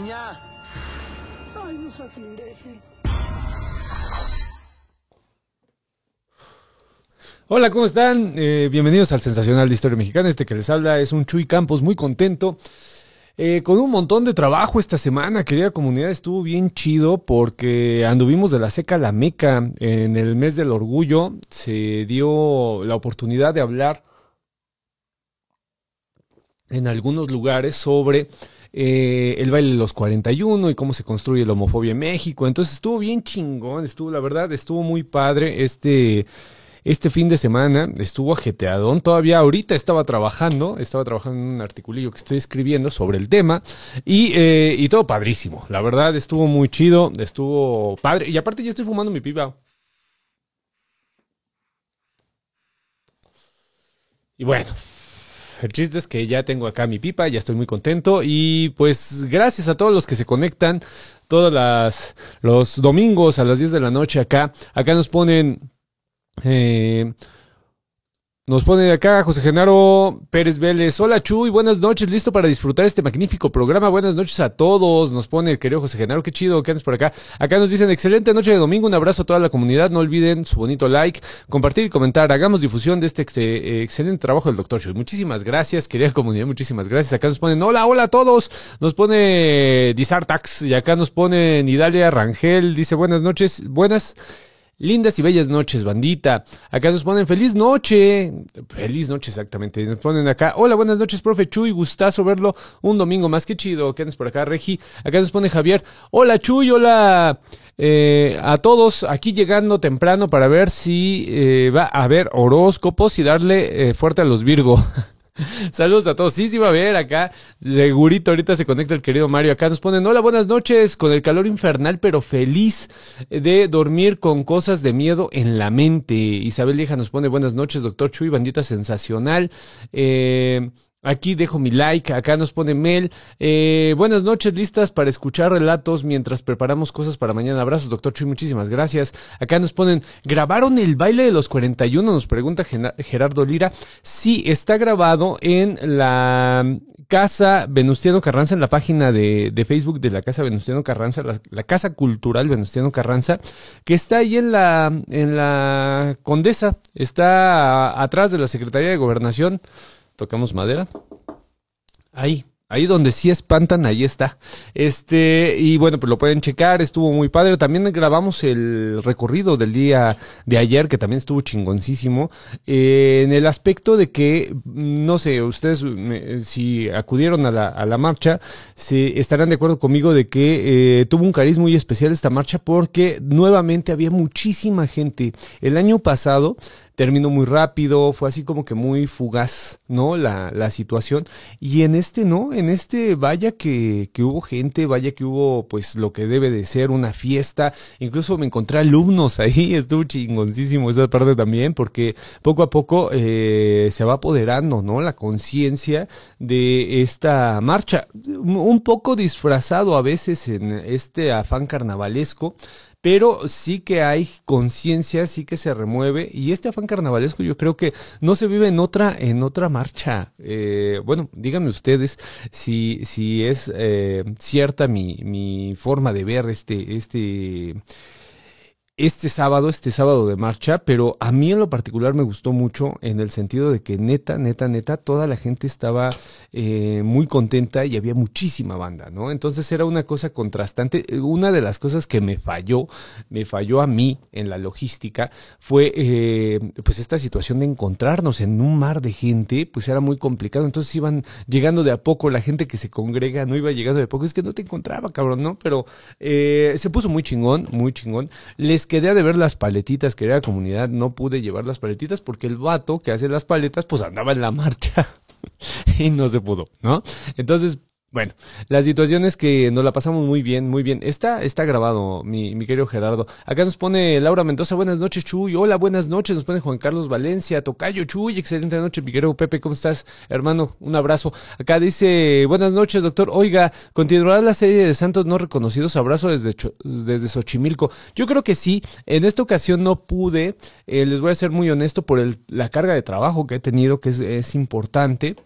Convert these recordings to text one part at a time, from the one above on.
Niña. Ay, no seas imbécil. Hola, ¿cómo están? Eh, bienvenidos al Sensacional de Historia Mexicana. Este que les habla es un Chuy Campos, muy contento. Eh, con un montón de trabajo esta semana, querida comunidad, estuvo bien chido porque anduvimos de la seca a la meca. En el mes del orgullo se dio la oportunidad de hablar en algunos lugares sobre eh, el baile de los 41 y cómo se construye la homofobia en México. Entonces estuvo bien chingón, estuvo, la verdad, estuvo muy padre este este fin de semana estuvo ajeteadón. Todavía ahorita estaba trabajando, estaba trabajando en un articulillo que estoy escribiendo sobre el tema y, eh, y todo padrísimo. La verdad estuvo muy chido, estuvo padre. Y aparte ya estoy fumando mi pipa. Y bueno, el chiste es que ya tengo acá mi pipa, ya estoy muy contento y pues gracias a todos los que se conectan todos los domingos a las 10 de la noche acá. Acá nos ponen eh, nos pone acá José Genaro Pérez Vélez. Hola Chuy, buenas noches, listo para disfrutar este magnífico programa. Buenas noches a todos. Nos pone el querido José Genaro, qué chido que andes por acá. Acá nos dicen excelente noche de domingo, un abrazo a toda la comunidad. No olviden su bonito like, compartir y comentar. Hagamos difusión de este eh, excelente trabajo del doctor Chuy. Muchísimas gracias, querida comunidad, muchísimas gracias. Acá nos ponen hola, hola a todos. Nos pone Disartax y acá nos pone Nidalia Rangel. Dice buenas noches, buenas. Lindas y bellas noches, bandita. Acá nos ponen feliz noche. Feliz noche, exactamente. Nos ponen acá. Hola, buenas noches, profe Chuy. Gustazo verlo un domingo más. que chido. ¿Qué andas por acá, Regi? Acá nos pone Javier. Hola, Chuy. Hola. Eh, a todos aquí llegando temprano para ver si eh, va a haber horóscopos y darle eh, fuerte a los Virgo. Saludos a todos. Sí, sí va a ver acá. Segurito ahorita se conecta el querido Mario. Acá nos ponen, hola, buenas noches. Con el calor infernal, pero feliz de dormir con cosas de miedo en la mente. Isabel Lieja nos pone, buenas noches, doctor Chuy, bandita sensacional. Eh, Aquí dejo mi like, acá nos pone Mel. Eh, buenas noches, listas para escuchar relatos mientras preparamos cosas para mañana. Abrazos, doctor Chuy, muchísimas gracias. Acá nos ponen, ¿grabaron el baile de los 41? Nos pregunta Gerardo Lira. Sí, está grabado en la Casa Venustiano Carranza, en la página de, Facebook de la Casa Venustiano Carranza, la, Casa Cultural Venustiano Carranza, que está ahí en la, en la Condesa, está atrás de la Secretaría de Gobernación tocamos madera. Ahí, Ahí donde sí espantan, ahí está. Este, y bueno, pues lo pueden checar, estuvo muy padre. También grabamos el recorrido del día de ayer, que también estuvo chingoncísimo. Eh, en el aspecto de que, no sé, ustedes si acudieron a la, a la marcha, se estarán de acuerdo conmigo de que eh, tuvo un cariz muy especial esta marcha porque nuevamente había muchísima gente. El año pasado terminó muy rápido, fue así como que muy fugaz, ¿no? La, la situación. Y en este, ¿no? En este, vaya que, que hubo gente, vaya que hubo pues lo que debe de ser una fiesta. Incluso me encontré alumnos ahí, estuvo chingoncísimo esa parte también, porque poco a poco eh, se va apoderando, ¿no? La conciencia de esta marcha. Un poco disfrazado a veces en este afán carnavalesco pero sí que hay conciencia, sí que se remueve y este afán carnavalesco yo creo que no se vive en otra en otra marcha. Eh, bueno, díganme ustedes si si es eh, cierta mi mi forma de ver este este este sábado, este sábado de marcha, pero a mí en lo particular me gustó mucho en el sentido de que neta, neta, neta, toda la gente estaba eh, muy contenta y había muchísima banda, ¿no? Entonces era una cosa contrastante. Una de las cosas que me falló, me falló a mí en la logística, fue eh, pues esta situación de encontrarnos en un mar de gente, pues era muy complicado. Entonces iban llegando de a poco, la gente que se congrega no iba llegando de a poco, es que no te encontraba, cabrón, ¿no? Pero eh, se puso muy chingón, muy chingón. Les quedé ver las paletitas, querida comunidad, no pude llevar las paletitas porque el vato que hace las paletas, pues andaba en la marcha y no se pudo, ¿no? Entonces, bueno, la situación es que nos la pasamos muy bien, muy bien. Está, está grabado, mi, mi querido Gerardo. Acá nos pone Laura Mendoza, buenas noches, Chuy. Hola, buenas noches. Nos pone Juan Carlos Valencia, Tocayo, Chuy. Excelente noche, mi querido Pepe. ¿Cómo estás, hermano? Un abrazo. Acá dice, buenas noches, doctor. Oiga, ¿continuará la serie de santos no reconocidos? Abrazo desde, desde Xochimilco. Yo creo que sí. En esta ocasión no pude. Eh, les voy a ser muy honesto por el, la carga de trabajo que he tenido, que es, es importante.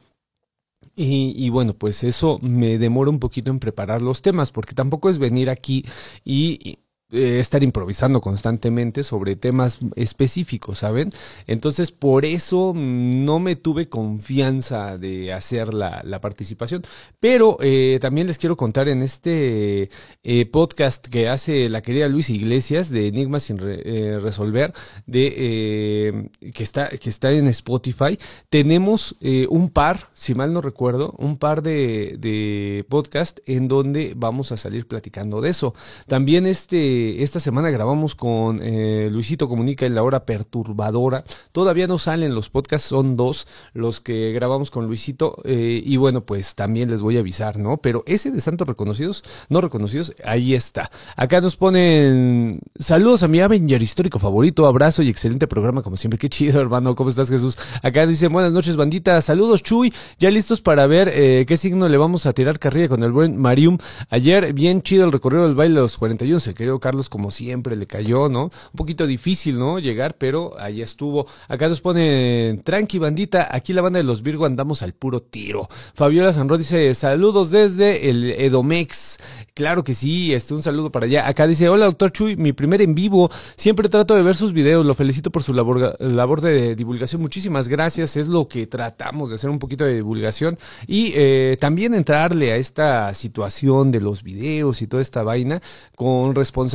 Y, y, bueno, pues eso me demora un poquito en preparar los temas, porque tampoco es venir aquí y, eh, estar improvisando constantemente sobre temas específicos, ¿saben? Entonces, por eso no me tuve confianza de hacer la, la participación. Pero eh, también les quiero contar en este eh, podcast que hace la querida Luis Iglesias de Enigmas sin re, eh, resolver, de que está que está en Spotify. Tenemos un par, si mal no recuerdo, un par de, de podcast en donde vamos a salir platicando de eso. También este esta semana grabamos con eh, Luisito Comunica en la hora perturbadora. Todavía no salen los podcasts, son dos los que grabamos con Luisito. Eh, y bueno, pues también les voy a avisar, ¿no? Pero ese de Santos Reconocidos, no reconocidos, ahí está. Acá nos ponen saludos a mi Avenger histórico favorito, abrazo y excelente programa como siempre. Qué chido, hermano. ¿Cómo estás, Jesús? Acá dicen buenas noches, bandita. Saludos, Chuy. Ya listos para ver eh, qué signo le vamos a tirar carrilla con el buen Marium. Ayer, bien chido el recorrido del baile de los 41. Se querido Carlos, como siempre, le cayó, ¿no? Un poquito difícil, ¿no? Llegar, pero ahí estuvo. Acá nos pone, tranqui bandita, aquí la banda de los Virgo andamos al puro tiro. Fabiola Sanro dice, saludos desde el Edomex. Claro que sí, este, un saludo para allá. Acá dice, hola doctor Chuy, mi primer en vivo. Siempre trato de ver sus videos, lo felicito por su labor, de divulgación. Muchísimas gracias, es lo que tratamos de hacer un poquito de divulgación y eh, también entrarle a esta situación de los videos y toda esta vaina con responsabilidad,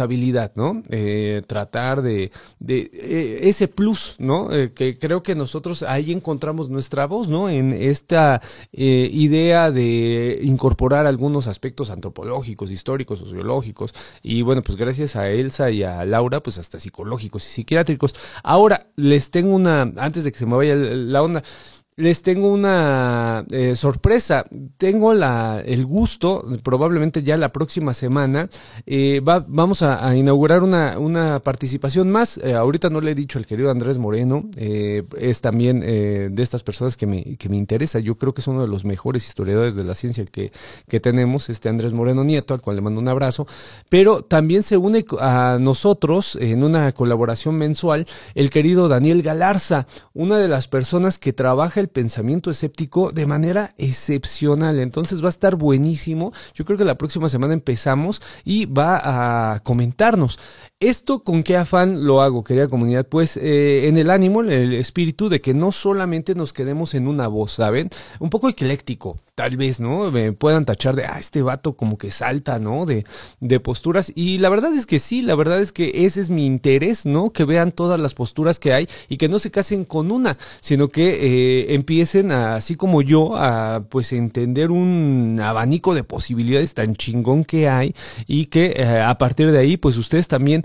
¿no? Eh, tratar de, de eh, ese plus, ¿no? Eh, que creo que nosotros ahí encontramos nuestra voz, ¿no? En esta eh, idea de incorporar algunos aspectos antropológicos, históricos, sociológicos y bueno, pues gracias a Elsa y a Laura, pues hasta psicológicos y psiquiátricos. Ahora, les tengo una, antes de que se me vaya la onda, les tengo una eh, sorpresa. Tengo la, el gusto, probablemente ya la próxima semana, eh, va, vamos a, inaugurar una, una participación más. Eh, ahorita no le he dicho al querido Andrés Moreno, eh, es también de estas personas que me, que me interesa. Yo creo que es uno de los mejores historiadores de la ciencia que, que tenemos, este Andrés Moreno Nieto, al cual le mando un abrazo. Pero también se une a nosotros en una colaboración mensual el querido Daniel Galarza, una de las personas que trabaja el pensamiento escéptico de manera excepcional. Entonces va a estar buenísimo. Yo creo que la próxima semana empezamos y va a comentarnos. ¿Esto con qué afán lo hago, querida comunidad? Pues eh, en el ánimo, el espíritu de que no solamente nos quedemos en una voz, ¿saben? Un poco ecléctico, tal vez, ¿no? Me puedan tachar de, ah, este vato como que salta, ¿no? De, de posturas. Y la verdad es que sí, la verdad es que ese es mi interés, ¿no? Que vean todas las posturas que hay y que no se casen con una, sino que eh, empiecen, a, así como yo, a pues entender un abanico de posibilidades tan chingón que hay y que eh, a partir de ahí, pues ustedes también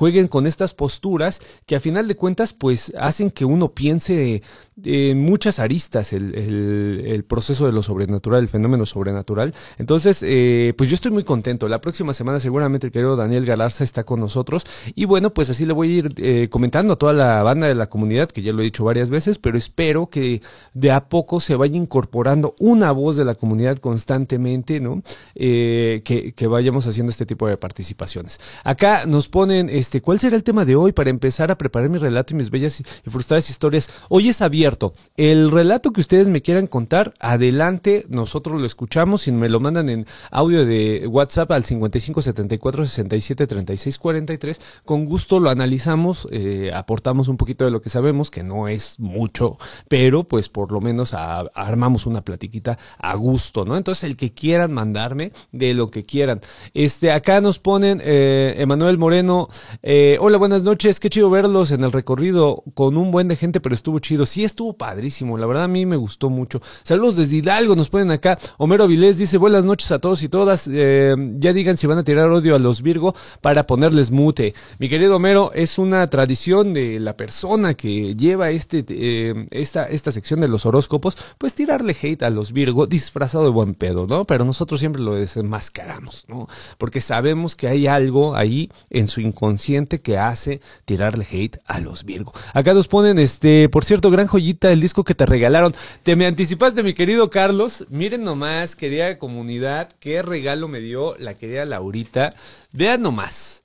jueguen con estas posturas que a final de cuentas pues hacen que uno piense en muchas aristas el, el, proceso de lo sobrenatural, el fenómeno sobrenatural. Entonces, eh, pues yo estoy muy contento. La próxima semana seguramente el querido Daniel Galarza está con nosotros y bueno, pues así le voy a ir eh, comentando a toda la banda de la comunidad, que ya lo he dicho varias veces, pero espero que de a poco se vaya incorporando una voz de la comunidad constantemente, ¿no? Eh, que, que vayamos haciendo este tipo de participaciones. Acá nos ponen este, ¿cuál será el tema de hoy para empezar a preparar mi relato y mis bellas y frustradas historias? Hoy es abierto. El relato que ustedes me quieran contar, adelante, nosotros lo escuchamos y me lo mandan en audio de WhatsApp al 55 74 67 36 43. Con gusto lo analizamos, eh, aportamos un poquito de lo que sabemos, que no es mucho, pero pues por lo menos a, armamos una platiquita a gusto, ¿no? Entonces, el que quieran mandarme, de lo que quieran. Este, acá nos ponen eh, Emanuel Moreno, eh, hola, buenas noches. Qué chido verlos en el recorrido con un buen de gente, pero estuvo chido. Sí, estuvo padrísimo. La verdad, a mí me gustó mucho. Saludos desde Hidalgo, nos ponen acá. Homero Vilés dice: Buenas noches a todos y todas. Eh, ya digan si van a tirar odio a los Virgo para ponerles mute. Mi querido Homero, es una tradición de la persona que lleva este, eh, esta, esta sección de los horóscopos, pues tirarle hate a los Virgo disfrazado de buen pedo, ¿no? Pero nosotros siempre lo desenmascaramos, ¿no? Porque sabemos que hay algo ahí en su inconsciente que hace tirarle hate a los Virgo. Acá nos ponen, este, por cierto, gran joyita, el disco que te regalaron. Te me anticipaste, mi querido Carlos. Miren nomás, querida comunidad, qué regalo me dio la querida Laurita. Vean nomás.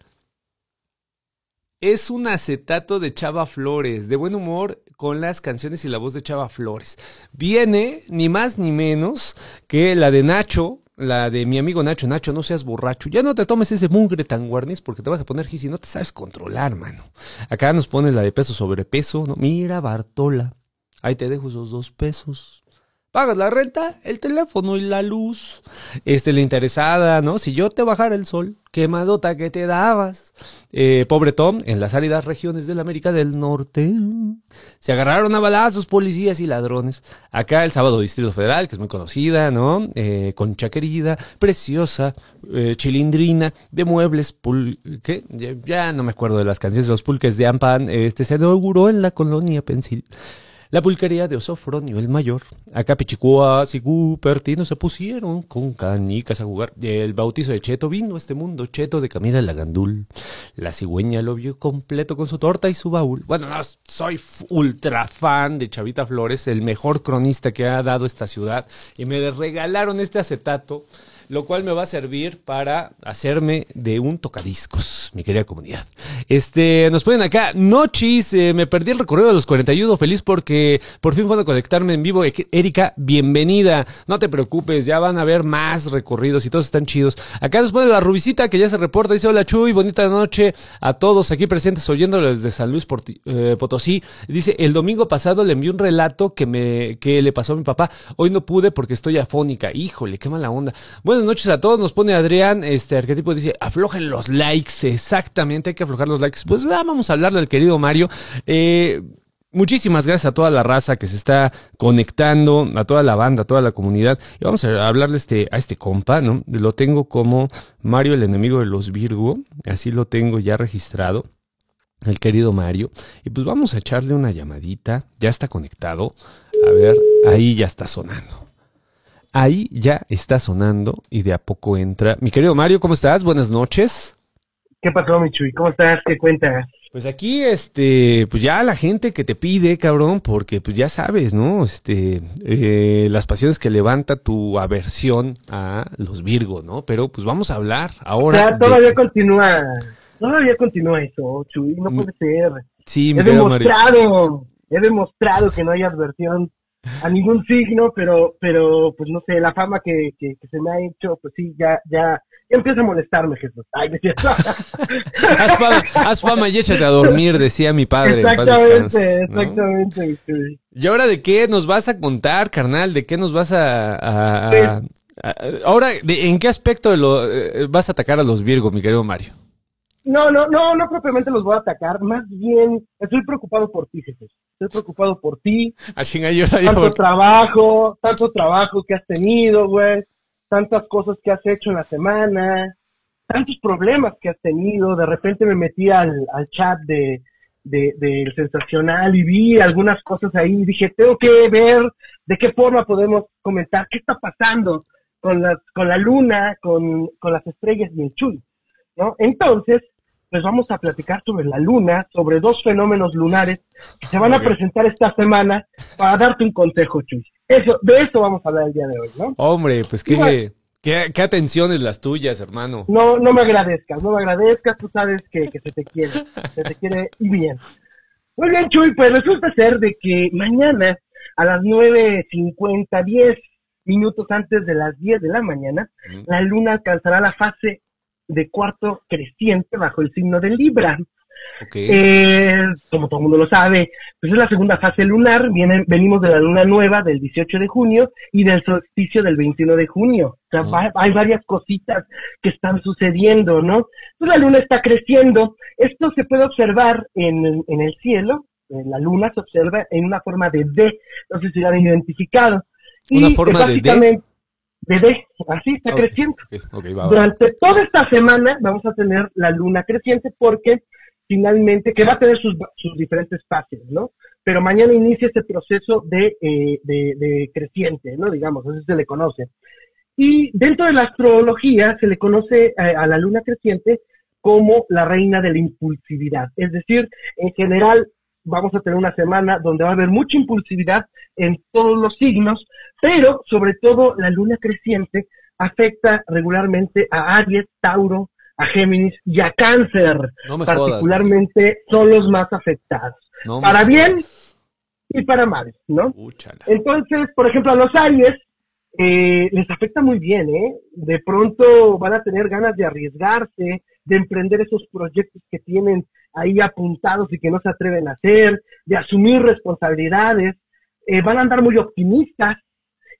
Es un acetato de Chava Flores, de buen humor, con las canciones y la voz de Chava Flores. Viene ni más ni menos que la de Nacho, la de mi amigo Nacho. Nacho, no seas borracho. Ya no te tomes ese mugre tan guarniz porque te vas a poner gis y no te sabes controlar, mano. Acá nos pone la de peso sobre peso, ¿no? Mira, Bartola. Ahí te dejo esos dos pesos. Pagas la renta, el teléfono y la luz. Este, la interesada, ¿no? Si yo te bajara el sol, quemadota que te dabas. Eh, pobre Tom, en las áridas regiones de la América del Norte. Se agarraron a balazos policías y ladrones. Acá el sábado Distrito Federal, que es muy conocida, ¿no? Eh, concha querida, preciosa, eh, chilindrina, de muebles, pul ¿qué? Ya, ya no me acuerdo de las canciones de los pulques de Ampan. Este se inauguró en la colonia Pensil. La pulquería de Osofronio el Mayor. Acá Pichicuas y se pusieron con canicas a jugar. El bautizo de Cheto vino a este mundo Cheto de Camila Lagandul. La cigüeña lo vio completo con su torta y su baúl. Bueno, no, soy ultra fan de Chavita Flores, el mejor cronista que ha dado esta ciudad. Y me regalaron este acetato, lo cual me va a servir para hacerme de un tocadiscos, mi querida comunidad. Este, nos ponen acá, Nochis, eh, me perdí el recorrido de los 41, feliz porque por fin puedo conectarme en vivo. Erika, bienvenida. No te preocupes, ya van a haber más recorridos y todos están chidos. Acá nos pone la Rubicita que ya se reporta, dice hola Chuy, bonita noche a todos aquí presentes oyéndolo desde San Luis eh, Potosí. Dice, el domingo pasado le envié un relato que me que le pasó a mi papá. Hoy no pude porque estoy afónica. Híjole, qué mala onda. Buenas noches a todos, nos pone Adrián, este arquetipo dice, aflojen los likes, exactamente, hay que aflojar los likes. Pues ah, vamos a hablarle al querido Mario. Eh, Muchísimas gracias a toda la raza que se está conectando, a toda la banda, a toda la comunidad. Y vamos a hablarle este, a este compa, ¿no? Lo tengo como Mario, el enemigo de los Virgo. Así lo tengo ya registrado, el querido Mario. Y pues vamos a echarle una llamadita. Ya está conectado. A ver, ahí ya está sonando. Ahí ya está sonando y de a poco entra. Mi querido Mario, ¿cómo estás? Buenas noches. ¿Qué pasó, Michuy? ¿Cómo estás? ¿Qué cuentas? Pues aquí, este, pues ya la gente que te pide, cabrón, porque pues ya sabes, ¿no? Este, eh, las pasiones que levanta tu aversión a los Virgos, ¿no? Pero pues vamos a hablar O ahora. de- todavía continúa, todavía continúa eso, Chuy, no Mm, puede ser. Sí, He Mario. demostrado, he demostrado que no hay adversión a ningún signo, pero, pero, pues no sé, la fama que, que, que se me ha hecho, pues sí, ya, ya, ya empieza a molestarme, Jesús. Ay, cierto. Haz fama, haz fama y échate a dormir, decía mi padre. paz exactamente, descanse, ¿no? exactamente. ¿Y ahora de qué nos vas a contar, carnal? ¿De qué nos vas a... a- a- a- ahora, de- ¿en qué aspecto de lo, eh, vas a atacar a los Virgos, mi querido Mario? No, no, no, no propiamente los voy a atacar, más bien estoy preocupado por ti, Jesús. Estoy preocupado por ti, A chingar, yo- yo- tanto trabajo, tanto trabajo que has tenido, güey, tantas cosas que has hecho en la semana, tantos problemas que has tenido. De repente me metí al, al chat de, de, del sensacional y vi algunas cosas ahí y dije, tengo que ver de qué forma podemos comentar qué está pasando con las, con la luna, con, con las estrellas y el chuy, ¿no? Entonces, pues vamos a platicar sobre la luna, sobre dos fenómenos lunares que se van a presentar esta semana para darte un consejo, Chuy. Eso, de eso vamos a hablar el día de hoy, ¿no? Hombre, pues qué, Igual. qué, qué atenciones las tuyas, hermano. No, no me agradezcas, no me agradezcas, tú sabes que, que se te quiere, se te quiere y bien. Muy bien, Chuy, pues resulta ser de que mañana a las 9.50, 10 minutos antes de las 10 de la mañana, la luna alcanzará la fase de cuarto creciente bajo el signo de Libra. Eh, como todo el mundo lo sabe, pues es la segunda fase lunar, viene, venimos de la luna nueva del 18 de junio y del solsticio del 21 de junio. O sea, Mm. va- hay varias cositas que están sucediendo, ¿no? Pues la luna está creciendo. Esto se puede observar en, el- en el cielo. Eh, La luna se observa en una forma de D. No sé si la han identificado. ¿Una Y, forma de D? D. Así está creciendo. va, va. Durante toda esta semana vamos a tener la luna creciente porque finalmente, que va a tener sus, sus diferentes fases, ¿no? Pero mañana inicia este proceso de, eh, de, de creciente, ¿no? Digamos, así se le conoce. Y dentro de la astrología se le conoce eh, a la luna creciente como la reina de la impulsividad. Es decir, en general vamos a tener una semana donde va a haber mucha impulsividad en todos los signos, pero sobre todo la luna creciente afecta regularmente a Aries, Tauro, a Géminis y a Cáncer. No me jodas. Particularmente son los más afectados. No Para jodas. bien y para males, ¿no? Entonces, por ejemplo, a los Aries eh, les afecta muy bien, ¿eh? De pronto van a tener ganas de arriesgarse, de emprender esos proyectos que tienen ahí apuntados y que no se atreven a hacer, de asumir responsabilidades, eh, van a andar muy optimistas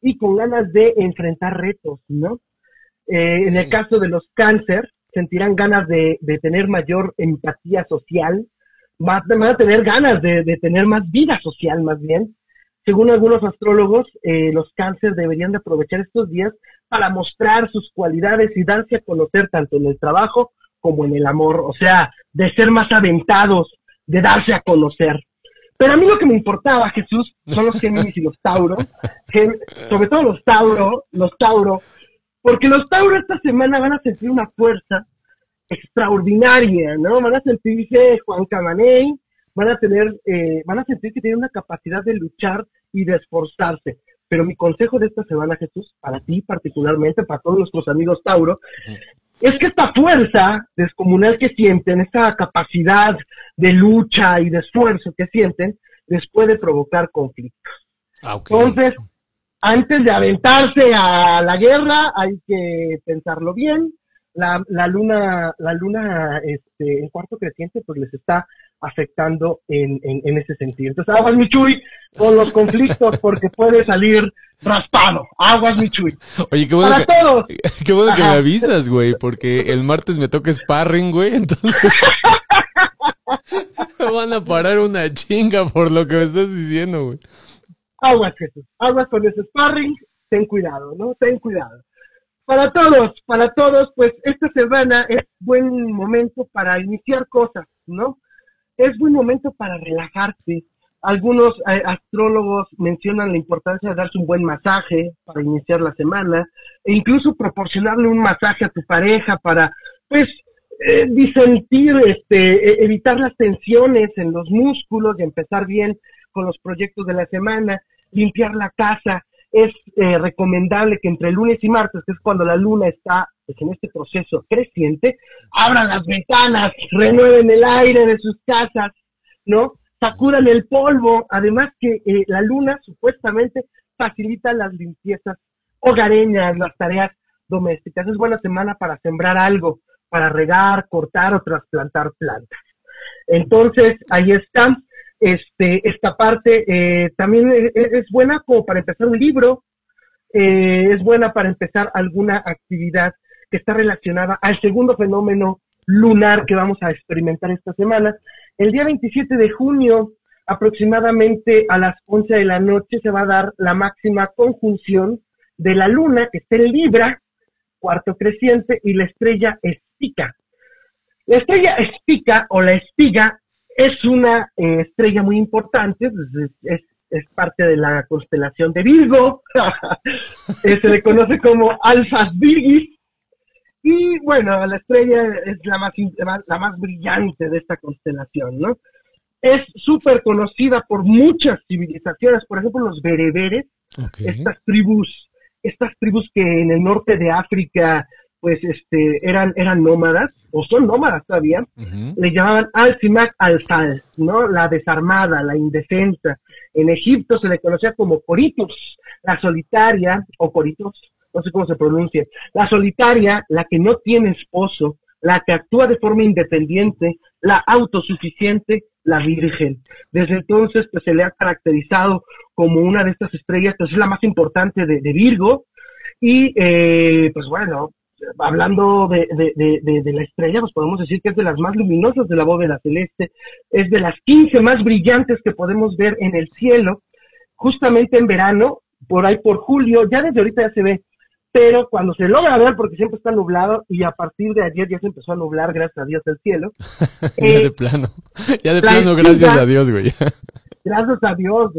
y con ganas de enfrentar retos, ¿no? Eh, en el caso de los cáncer, sentirán ganas de, tener mayor empatía social, van a tener ganas de, tener más vida social más bien. Según algunos astrólogos, eh, los cáncer deberían de aprovechar estos días para mostrar sus cualidades y darse a conocer tanto en el trabajo como en el amor, o sea, de ser más aventados, de darse a conocer. Pero a mí lo que me importaba, Jesús, son los Géminis y los Tauro, sobre todo los Tauro, los Tauro, porque los Tauro esta semana van a sentir una fuerza extraordinaria, ¿no? Van a sentirse Juan Camaney, van a tener, eh, van a sentir que tienen una capacidad de luchar y de esforzarse. Pero mi consejo de esta semana, Jesús, para ti particularmente, para todos nuestros amigos Tauro, es que esta fuerza descomunal que sienten, esta capacidad de lucha y de esfuerzo que sienten, les puede provocar conflictos. Ah, Entonces, antes de aventarse a la guerra hay que pensarlo bien. La, la luna, la luna este, en cuarto creciente, pues les está afectando en, en, ese sentido. Entonces, aguas mi chuy con los conflictos porque puede salir raspado. Aguas mi chuy. Oye, qué bueno, que, Qué bueno que me avisas, güey, porque el martes me toca sparring, güey, entonces me van a parar una chinga por lo que me estás diciendo, güey aguas, Jesús, aguas con ese sparring, ten cuidado, ¿no? Ten cuidado. Para todos, para todos, pues esta semana es buen momento para iniciar cosas, ¿no? Es buen momento para relajarse. Algunos eh, astrólogos mencionan la importancia de darse un buen masaje para iniciar la semana e incluso proporcionarle un masaje a tu pareja para, pues, eh, disentir, este, e, evitar las tensiones en los músculos y empezar bien con los proyectos de la semana limpiar la casa. Es eh, recomendable que entre lunes y martes, que es cuando la luna está pues, en este proceso creciente, abran las ventanas, renueven el aire de sus casas, ¿no? Sacudan el polvo. Además que eh, la luna supuestamente facilita las limpiezas hogareñas, las tareas domésticas. Es buena semana para sembrar algo, para regar, cortar o trasplantar plantas. Entonces, ahí está este, esta parte eh, también es, buena como para empezar un libro, eh, es buena para empezar alguna actividad que está relacionada al segundo fenómeno lunar que vamos a experimentar esta semana. El día 27 de junio, aproximadamente a las 11 de la noche, se va a dar la máxima conjunción de la luna, que está en Libra, cuarto creciente, y la estrella Espica. La estrella Espica o la espiga es una eh, estrella muy importante, pues, es, parte de la constelación de Virgo, eh, se le conoce como Alphas Virgis, y bueno, la estrella es la más, la más brillante de esta constelación, ¿no? Es súper conocida por muchas civilizaciones, por ejemplo, los bereberes, estas tribus, estas tribus que en el norte de África pues este, eran, eran nómadas, o son nómadas todavía, le llamaban Al-Simak al-Sal, ¿no? La desarmada, la indefensa. En Egipto se le conocía como Coritus, la solitaria, o Coritos, no sé cómo se pronuncia, la solitaria, la que no tiene esposo, la que actúa de forma independiente, la autosuficiente, la virgen. Desde entonces, pues se le ha caracterizado como una de estas estrellas, pues es la más importante de, Virgo, y eh, pues bueno, hablando de, de, la estrella, pues podemos decir que es de las más luminosas de la bóveda celeste, es de las 15 más brillantes que podemos ver en el cielo, justamente en verano, por ahí por julio, ya desde ahorita ya se ve, pero cuando se logra ver, porque siempre está nublado, y a partir de ayer ya se empezó a nublar, gracias a Dios, el cielo. ya de eh, plano, ya de plano, gracias a Dios, güey. gracias a Dios,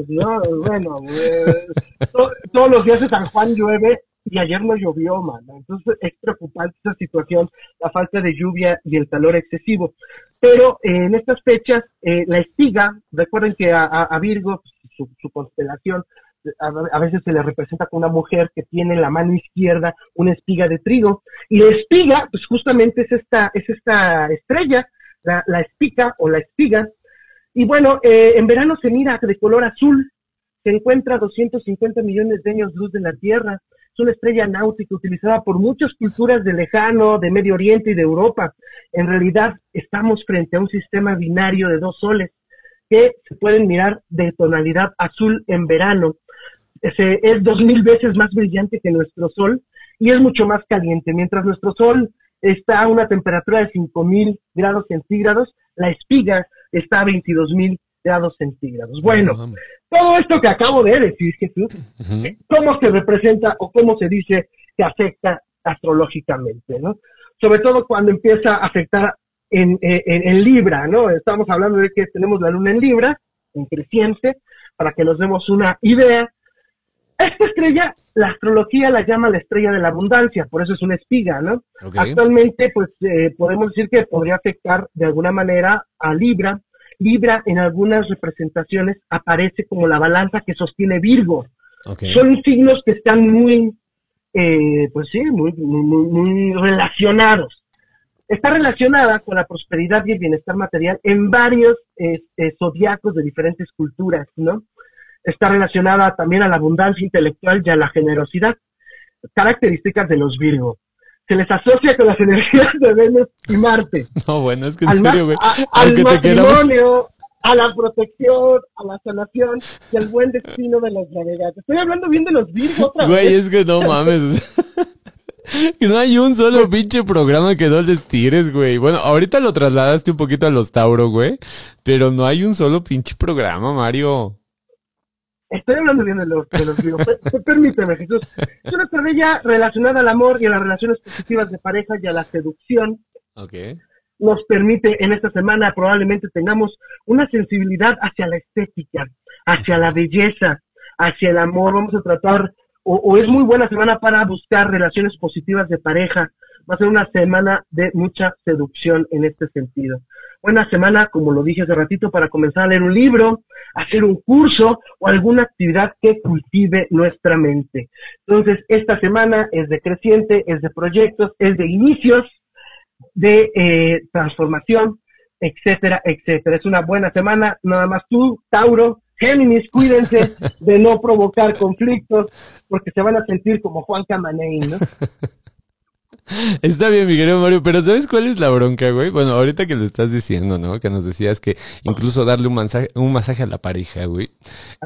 bueno, todos los días de San Juan llueve, y ayer no llovió, mano. Entonces es preocupante esa situación, la falta de lluvia y el calor excesivo. Pero eh, en estas fechas, eh, la espiga, recuerden que a, Virgo, su, constelación, a, veces se le representa con una mujer que tiene en la mano izquierda una espiga de trigo. Y la espiga, pues justamente es esta, es esta estrella, la, la espiga o la espiga, Y bueno, eh, en verano se mira de color azul, se encuentra a 250 millones de años luz de la Tierra. Es una estrella náutica utilizada por muchas culturas de lejano, de Medio Oriente y de Europa. En realidad estamos frente a un sistema binario de dos soles que se pueden mirar de tonalidad azul en verano. Es dos mil veces más brillante que nuestro Sol y es mucho más caliente. Mientras nuestro Sol está a una temperatura de 5000 grados centígrados, la espiga está a 22.000 grados centígrados. Bueno, todo esto que acabo de decir, Jesús, ¿cómo se representa o cómo se dice que afecta astrológicamente, ¿no? Sobre todo cuando empieza a afectar en, en, Libra, ¿no? Estamos hablando de que tenemos la luna en Libra, en creciente, para que nos demos una idea. Esta estrella, la astrología la llama la estrella de la abundancia, por eso es una espiga, ¿no? Actualmente, pues eh, podemos decir que podría afectar de alguna manera a Libra. Libra en algunas representaciones aparece como la balanza que sostiene Virgo. Son signos que están muy, eh, pues sí, muy, muy, muy relacionados. Está relacionada con la prosperidad y el bienestar material en varios este, zodiacos de diferentes culturas, ¿no? Está relacionada también a la abundancia intelectual y a la generosidad, características de los Virgo se les asocia con las energías de Venus y Marte. No, bueno, es que en serio, güey. al matrimonio, a la protección, a la sanación y al buen destino de los navegantes. Estoy hablando bien de los Virgo otra Güey, es que no mames. no hay un solo pinche programa que no les tires, güey. Bueno, ahorita lo trasladaste un poquito a los Tauro, güey. Pero no hay un solo pinche programa, Mario. Estoy hablando bien de los, de los Permíteme, Jesús. Es una estrella relacionada al amor y a las relaciones positivas de pareja y a la seducción. Okay. Nos permite en esta semana probablemente tengamos una sensibilidad hacia la estética, hacia la belleza, hacia el amor. Vamos a tratar, o, o es muy buena semana para buscar relaciones positivas de pareja. Va a ser una semana de mucha seducción en este sentido buena semana, como lo dije hace ratito, para comenzar a leer un libro, hacer un curso o alguna actividad que cultive nuestra mente. Entonces, esta semana es de creciente, es de proyectos, es de inicios, de eh, transformación, etcétera, etcétera. Es una buena semana, nada más tú, Tauro, Géminis, cuídense de no provocar conflictos, porque se van a sentir como Juan Camaney, ¿no? Está bien, mi querido Mario, pero ¿sabes cuál es la bronca, güey? Bueno, ahorita que lo estás diciendo, ¿no? Que nos decías que incluso darle un masaje, un masaje a la pareja, güey.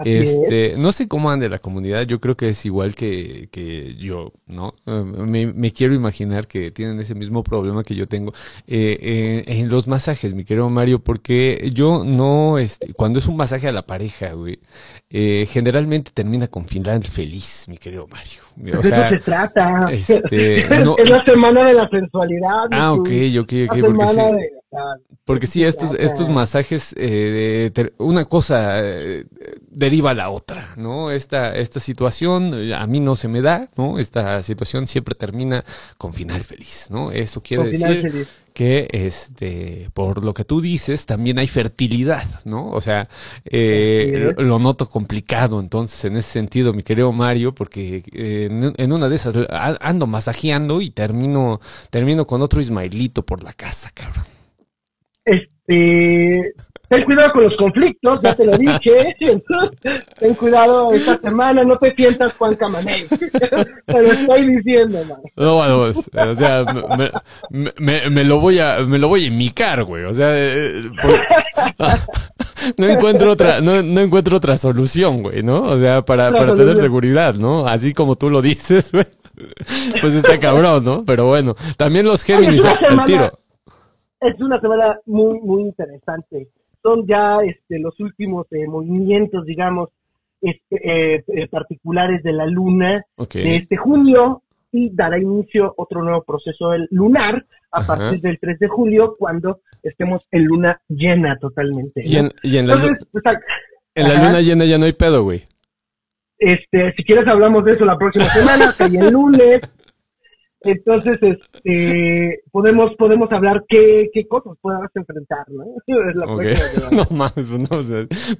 este, no sé cómo ande la comunidad, yo creo que es igual que, que yo, ¿no? Me, me, quiero imaginar que tienen ese mismo problema que yo tengo eh, eh, en los masajes, mi querido Mario, porque yo no, este, cuando es un masaje a la pareja, güey, eh, generalmente termina con final feliz, mi querido Mario. O sea, eso se trata. Este, semana de la sensualidad. Ah, ok, ok, ok. Porque sí, porque sí, estos, estos masajes, eh, una cosa eh, deriva a la otra, ¿no? Esta, esta situación a mí no se me da, ¿no? Esta situación siempre termina con final feliz, ¿no? Eso quiere decir que este por lo que tú dices también hay fertilidad, ¿no? O sea, eh, lo, noto complicado entonces en ese sentido, mi querido Mario, porque eh, en, una de esas ando masajeando y termino termino con otro Ismailito por la casa, cabrón. Este, ten cuidado con los conflictos, ya te lo dije. ten cuidado esta semana, no te sientas Juan Camaney. te lo estoy diciendo, man. No, bueno, pues, o sea, me, me, me, lo voy a, me lo voy a imicar, güey. O sea, eh, no encuentro otra, no, no encuentro otra solución, güey, ¿no? O sea, para, para tener seguridad, ¿no? Así como tú lo dices, güey. Pues está cabrón, ¿no? Pero bueno, también los Géminis, el tiro. Es una semana muy, muy interesante son ya este, los últimos eh, movimientos, digamos, este, eh, eh, particulares de la luna de este junio y dará inicio otro nuevo proceso lunar a partir del 3 de julio cuando estemos en luna llena totalmente. Y en, la, luna llena ya no hay pedo, güey. Este, si quieres hablamos de eso la próxima semana, que el lunes, entonces, este, podemos, podemos hablar qué, qué cosas podemos enfrentar, ¿no? Es la no mames, no,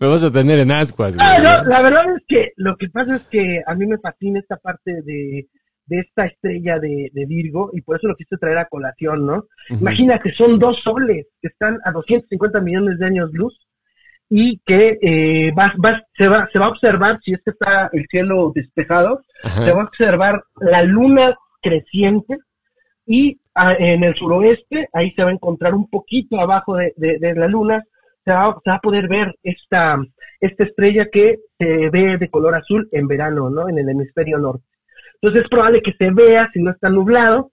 me vas a tener en ascuas. Ah, la verdad es que lo que pasa es que a mí me fascina esta parte de, de esta estrella de, de, Virgo y por eso lo quise traer a colación, ¿no? Imagina que son dos soles que están a 250 millones de años luz y que eh, va, va, se, va, se va a observar, si es que está el cielo despejado, se va a observar la luna creciente y ah, en el suroeste, ahí se va a encontrar un poquito abajo de, de, la luna, se va, se va, a poder ver esta, esta estrella que se ve de color azul en verano, ¿no? En el hemisferio norte. Entonces es probable que se vea si no está nublado,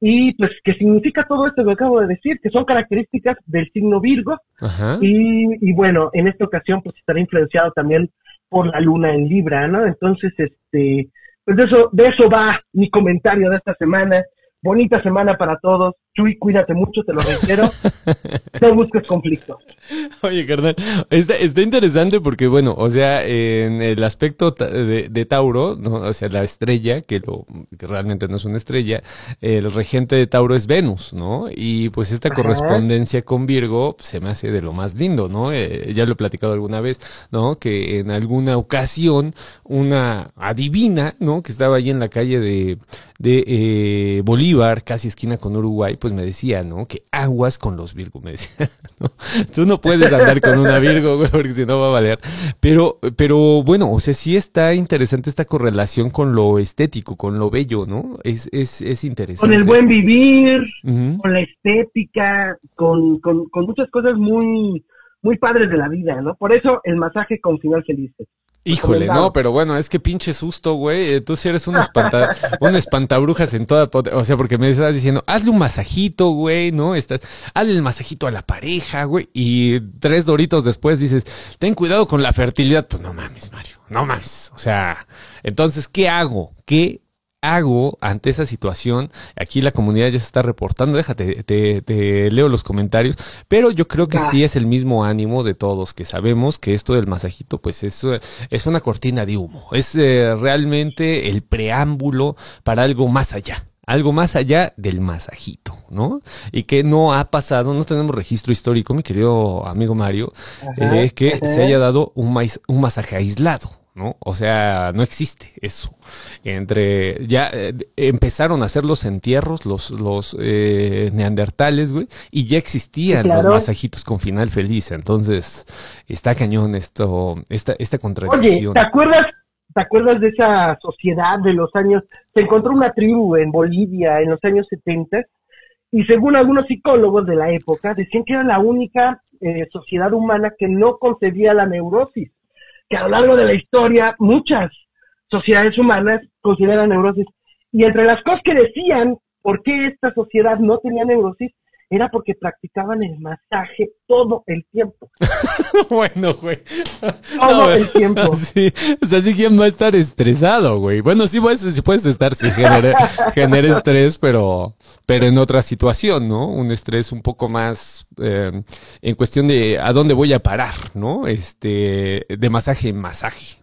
y pues que significa todo esto que acabo de decir, que son características del signo Virgo y, y, bueno, en esta ocasión pues estará influenciado también por la luna en Libra, ¿no? Entonces, este, pues de eso, de eso va mi comentario de esta semana. Bonita semana para todos. Chuy, cuídate mucho, te lo reitero. no busques conflicto. Oye, carnal, está, está, interesante porque, bueno, o sea, en el aspecto de, Tauro, ¿no? o sea, la estrella, que, lo, que realmente no es una estrella, el regente de Tauro es Venus, ¿no? Y pues esta correspondencia con Virgo se me hace de lo más lindo, ¿no? Eh, ya lo he platicado alguna vez, ¿no? Que en alguna ocasión una adivina, ¿no? Que estaba ahí en la calle de, de eh, Bolívar, casi esquina con Uruguay, pues me decía, ¿no? Que aguas con los Virgo, me decía, ¿no? Tú no puedes andar con una Virgo, güey, porque si no va a valer. Pero, pero bueno, o sea, sí está interesante esta correlación con lo estético, con lo bello, ¿no? Es, es, es interesante. Con el buen vivir, con la estética, con, con, con muchas cosas muy, muy padres de la vida, ¿no? Por eso el masaje con final feliz. Híjole, no, pero bueno, es que pinche susto, güey. Eh, tú sí eres un, espanta, un espantabrujas en toda... O sea, porque me estabas diciendo, hazle un masajito, güey, ¿no? Estás, hazle el masajito a la pareja, güey. Y tres doritos después dices, ten cuidado con la fertilidad. Pues no mames, Mario, no mames. O sea, entonces, ¿qué hago? ¿Qué hago ante esa situación? Aquí la comunidad ya se está reportando, déjate, te, leo los comentarios, pero yo creo que sí es el mismo ánimo de todos, que sabemos que esto del masajito pues es, es una cortina de humo, es eh, realmente el preámbulo para algo más allá algo más allá del masajito, ¿no? Y que no ha pasado, no tenemos registro histórico, mi querido amigo Mario, eh, que se haya dado un, un masaje aislado. ¿No? O sea, no existe eso. Entre ya eh, empezaron a hacer los entierros, los, los eh, neandertales, güey, y ya existían los masajitos con final feliz. Entonces, está cañón esto, esta, esta contradicción. Oye, ¿te acuerdas, ¿te acuerdas de esa sociedad de los años? Se encontró una tribu en Bolivia en los años 70 y según algunos psicólogos de la época, decían que era la única eh, sociedad humana que no concebía la neurosis que a lo largo de la historia muchas sociedades humanas consideran neurosis. Y entre las cosas que decían por qué esta sociedad no tenía neurosis, era porque practicaban el masaje todo el tiempo. bueno, güey. Todo el tiempo. Sí, o sea, sí quién va a estar estresado, güey. Bueno, sí puedes, puedes estar, si genera, genera estrés, pero, pero en otra situación, ¿no? Un estrés un poco más eh, en cuestión de a dónde voy a parar, ¿no? Este, de masaje en masaje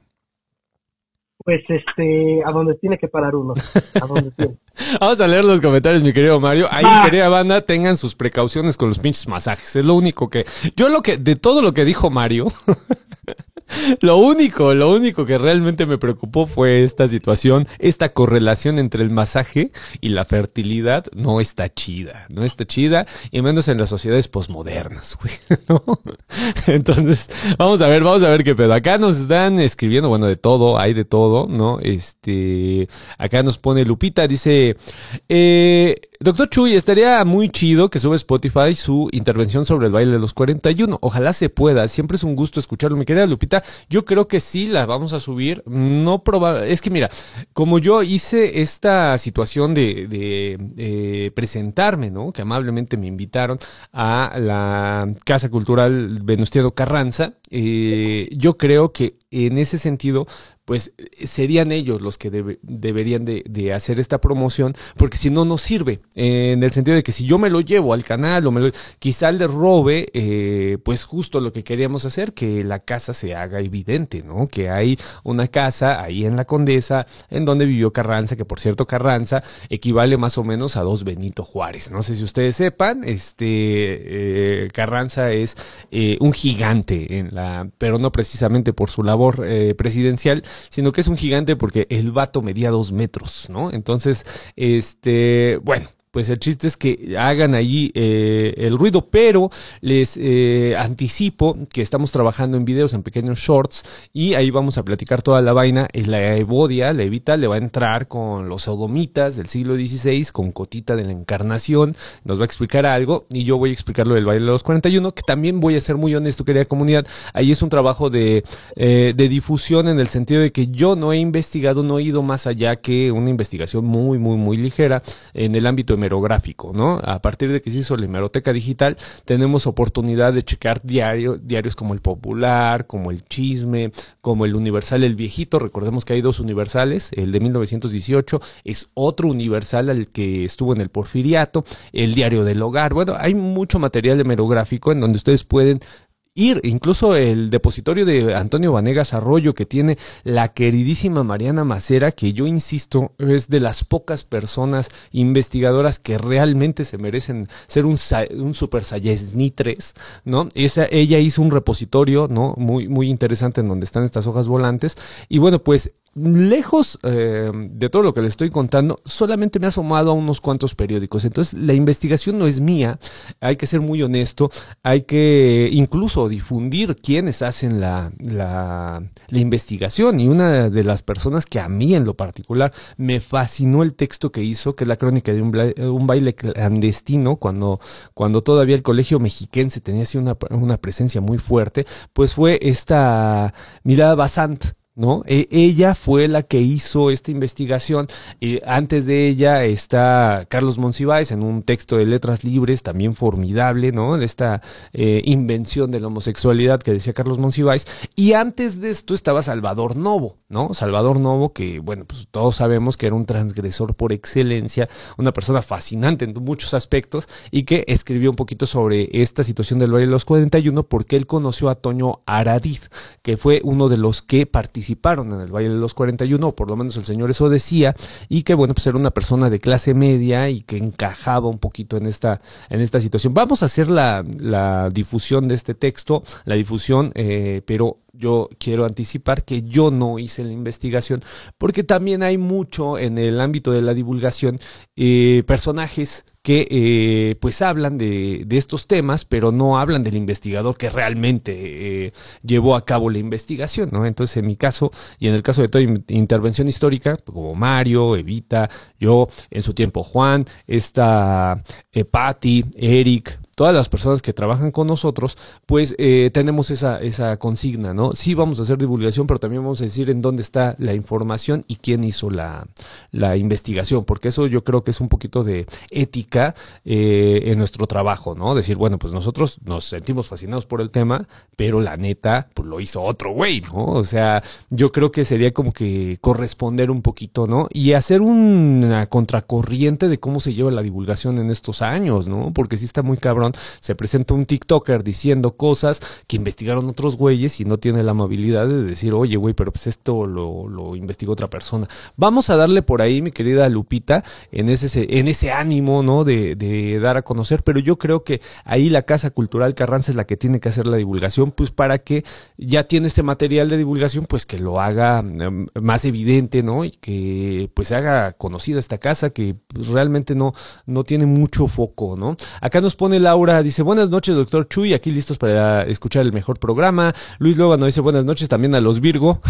pues este, a donde tiene que parar uno. A donde tiene. Vamos a leer los comentarios, mi querido Mario. Ahí, ah. querida banda, tengan sus precauciones con los pinches masajes. Es lo único que, yo lo que, de todo lo que dijo Mario, lo único, lo único que realmente me preocupó fue esta situación, esta correlación entre el masaje y la fertilidad no está chida, no está chida, y menos en las sociedades posmodernas, güey, ¿no? Entonces, vamos a ver, vamos a ver qué pedo. Acá nos están escribiendo, bueno, de todo, hay de todo, ¿no? Este, acá nos pone Lupita, dice, eh, Doctor Chuy, estaría muy chido que sube Spotify su intervención sobre el baile de los 41. Ojalá se pueda. Siempre es un gusto escucharlo. Mi querida Lupita, yo creo que sí la vamos a subir. No probable. Es que mira, como yo hice esta situación de, de, presentarme, ¿no? Que amablemente me invitaron a la Casa Cultural Venustiano Carranza. Eh, yo creo que en ese sentido pues serían ellos los que deberían de, hacer esta promoción, porque si no, no sirve, en el sentido de que si yo me lo llevo al canal o me lo, quizá le robe, eh, pues justo lo que queríamos hacer, que la casa se haga evidente, ¿no? Que hay una casa ahí en la Condesa, en donde vivió Carranza, que por cierto Carranza equivale más o menos a dos Benito Juárez, no sé si ustedes sepan, este eh, Carranza es eh, un gigante en la, pero no precisamente por su labor presidencial, sino que es un gigante porque el vato medía dos metros, ¿no? Entonces, este, bueno, pues el chiste es que hagan allí eh, el ruido, pero les eh, anticipo que estamos trabajando en videos, en pequeños shorts, y ahí vamos a platicar toda la vaina. Y la Evodia, la Evita, le va a entrar con los sodomitas del siglo XVI, con Cotita de la Encarnación, nos va a explicar algo, y yo voy a explicar lo del baile de los 41, que también voy a ser muy honesto, querida comunidad, ahí es un trabajo de, eh, de difusión en el sentido de que yo no he investigado, no he ido más allá que una investigación muy, muy, muy ligera en el ámbito hemerográfico, ¿no? A partir de que se hizo la hemeroteca digital, tenemos oportunidad de checar diario, diarios como el Popular, como el Chisme, como el Universal El Viejito. Recordemos que hay dos universales, el de 1918 es otro universal al que estuvo en el Porfiriato, el Diario del Hogar. Bueno, hay mucho material hemerográfico en donde ustedes pueden ir. Incluso el depositorio de Antonio Vanegas Arroyo que tiene la queridísima Mariana Macera, que yo insisto es de las pocas personas investigadoras que realmente se merecen ser un, un super Sayesni 3, ¿no? Esa, ella hizo un repositorio, ¿no? Muy, muy interesante en donde están estas hojas volantes. Y bueno, pues lejos eh, de todo lo que le estoy contando, solamente me ha asomado a unos cuantos periódicos. Entonces, la investigación no es mía, hay que ser muy honesto, hay que incluso difundir quiénes hacen la, la, investigación. Y una de las personas que a mí en lo particular me fascinó el texto que hizo, que es la crónica de un, baile clandestino, cuando, cuando todavía el colegio mexiquense tenía así una, una presencia muy fuerte, pues fue esta mirada basant ¿no? E ella fue la que hizo esta investigación. antes de ella está Carlos Monsiváis en un texto de letras libres, también formidable, ¿no? Esta eh, invención de la homosexualidad que decía Carlos Monsiváis. Y antes de esto estaba Salvador Novo, ¿no? Salvador Novo, que, bueno, pues todos sabemos que era un transgresor por excelencia, una persona fascinante en muchos aspectos y que escribió un poquito sobre esta situación del baile de los 41 porque él conoció a Toño Aradiz, que fue uno de los que participó participaron en el Valle de los 41, o por lo menos el señor eso decía, y que bueno, pues era una persona de clase media y que encajaba un poquito en esta, en esta situación. Vamos a hacer la, la difusión de este texto, la difusión, eh, pero yo quiero anticipar que yo no hice la investigación, porque también hay mucho en el ámbito de la divulgación eh, personajes que eh, pues hablan de, de, estos temas, pero no hablan del investigador que realmente eh, llevó a cabo la investigación, ¿no? Entonces, en mi caso, y en el caso de toda intervención histórica, como Mario, Evita, yo, en su tiempo Juan, esta eh, Patty, Eric, todas las personas que trabajan con nosotros, pues eh, tenemos esa, esa consigna, ¿no? Sí vamos a hacer divulgación, pero también vamos a decir en dónde está la información y quién hizo la, la investigación, porque eso yo creo que es un poquito de ética eh, en nuestro trabajo, ¿no? Decir, bueno, pues nosotros nos sentimos fascinados por el tema, pero la neta, pues lo hizo otro güey, ¿no? O sea, yo creo que sería como que corresponder un poquito, ¿no? Y hacer una contracorriente de cómo se lleva la divulgación en estos años, ¿no? Porque sí está muy cabrón se presenta un TikToker diciendo cosas que investigaron otros güeyes y no tiene la amabilidad de decir, oye, güey, pero pues esto lo, lo investigó otra persona. Vamos a darle por ahí, mi querida Lupita, en ese, en ese ánimo, ¿no? De, de dar a conocer, pero yo creo que ahí la Casa Cultural Carranza es la que tiene que hacer la divulgación, pues para que ya tiene ese material de divulgación, pues que lo haga em, más evidente, ¿no? Y que pues haga conocida esta casa que pues, realmente no, no tiene mucho foco, ¿no? Acá nos pone la Laura dice, buenas noches, doctor Chuy, aquí listos para escuchar el mejor programa. Luis Loba dice, buenas noches también a los Virgo.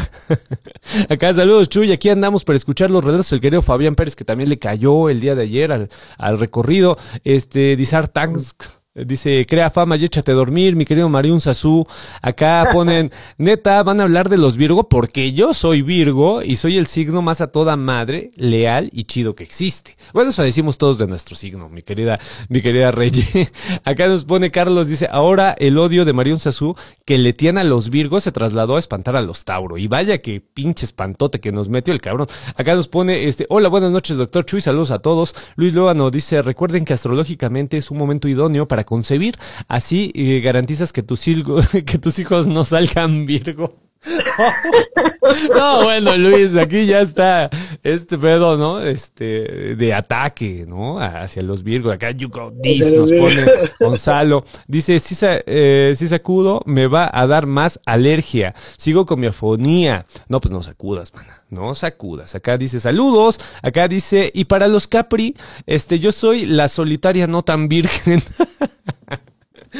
Acá saludos, Chuy, aquí andamos para escuchar los relatos del querido Fabián Pérez, que también le cayó el día de ayer al, al recorrido. Este, Dizar Tanks Dice, crea fama y échate a dormir, mi querido Mariun Sazú. Acá ponen, neta, van a hablar de los Virgo porque yo soy Virgo y soy el signo más a toda madre, leal y chido que existe. Bueno, eso decimos todos de nuestro signo, mi querida, mi querida Rey. Acá nos pone Carlos, dice, ahora el odio de Mariun Sazú que le tiene a los Virgos se trasladó a espantar a los Tauro. Y vaya que pinche espantote que nos metió el cabrón. Acá nos pone, este, hola, buenas noches, doctor Chuy, saludos a todos. Luis Lóbano dice, recuerden que astrológicamente es un momento idóneo para concebir. Así eh, garantizas que tus, que tus hijos no salgan Virgo. No, bueno, Luis, aquí ya está este pedo, ¿no? Este, de ataque, ¿no? Hacia los Virgos. Acá you go this, nos pone Gonzalo. Dice, si, eh, si sacudo, me va a dar más alergia. Sigo con mi afonía. No, pues no sacudas, mana. No sacudas. Acá dice, saludos. Acá dice, y para los Capri, este, yo soy la solitaria no tan virgen.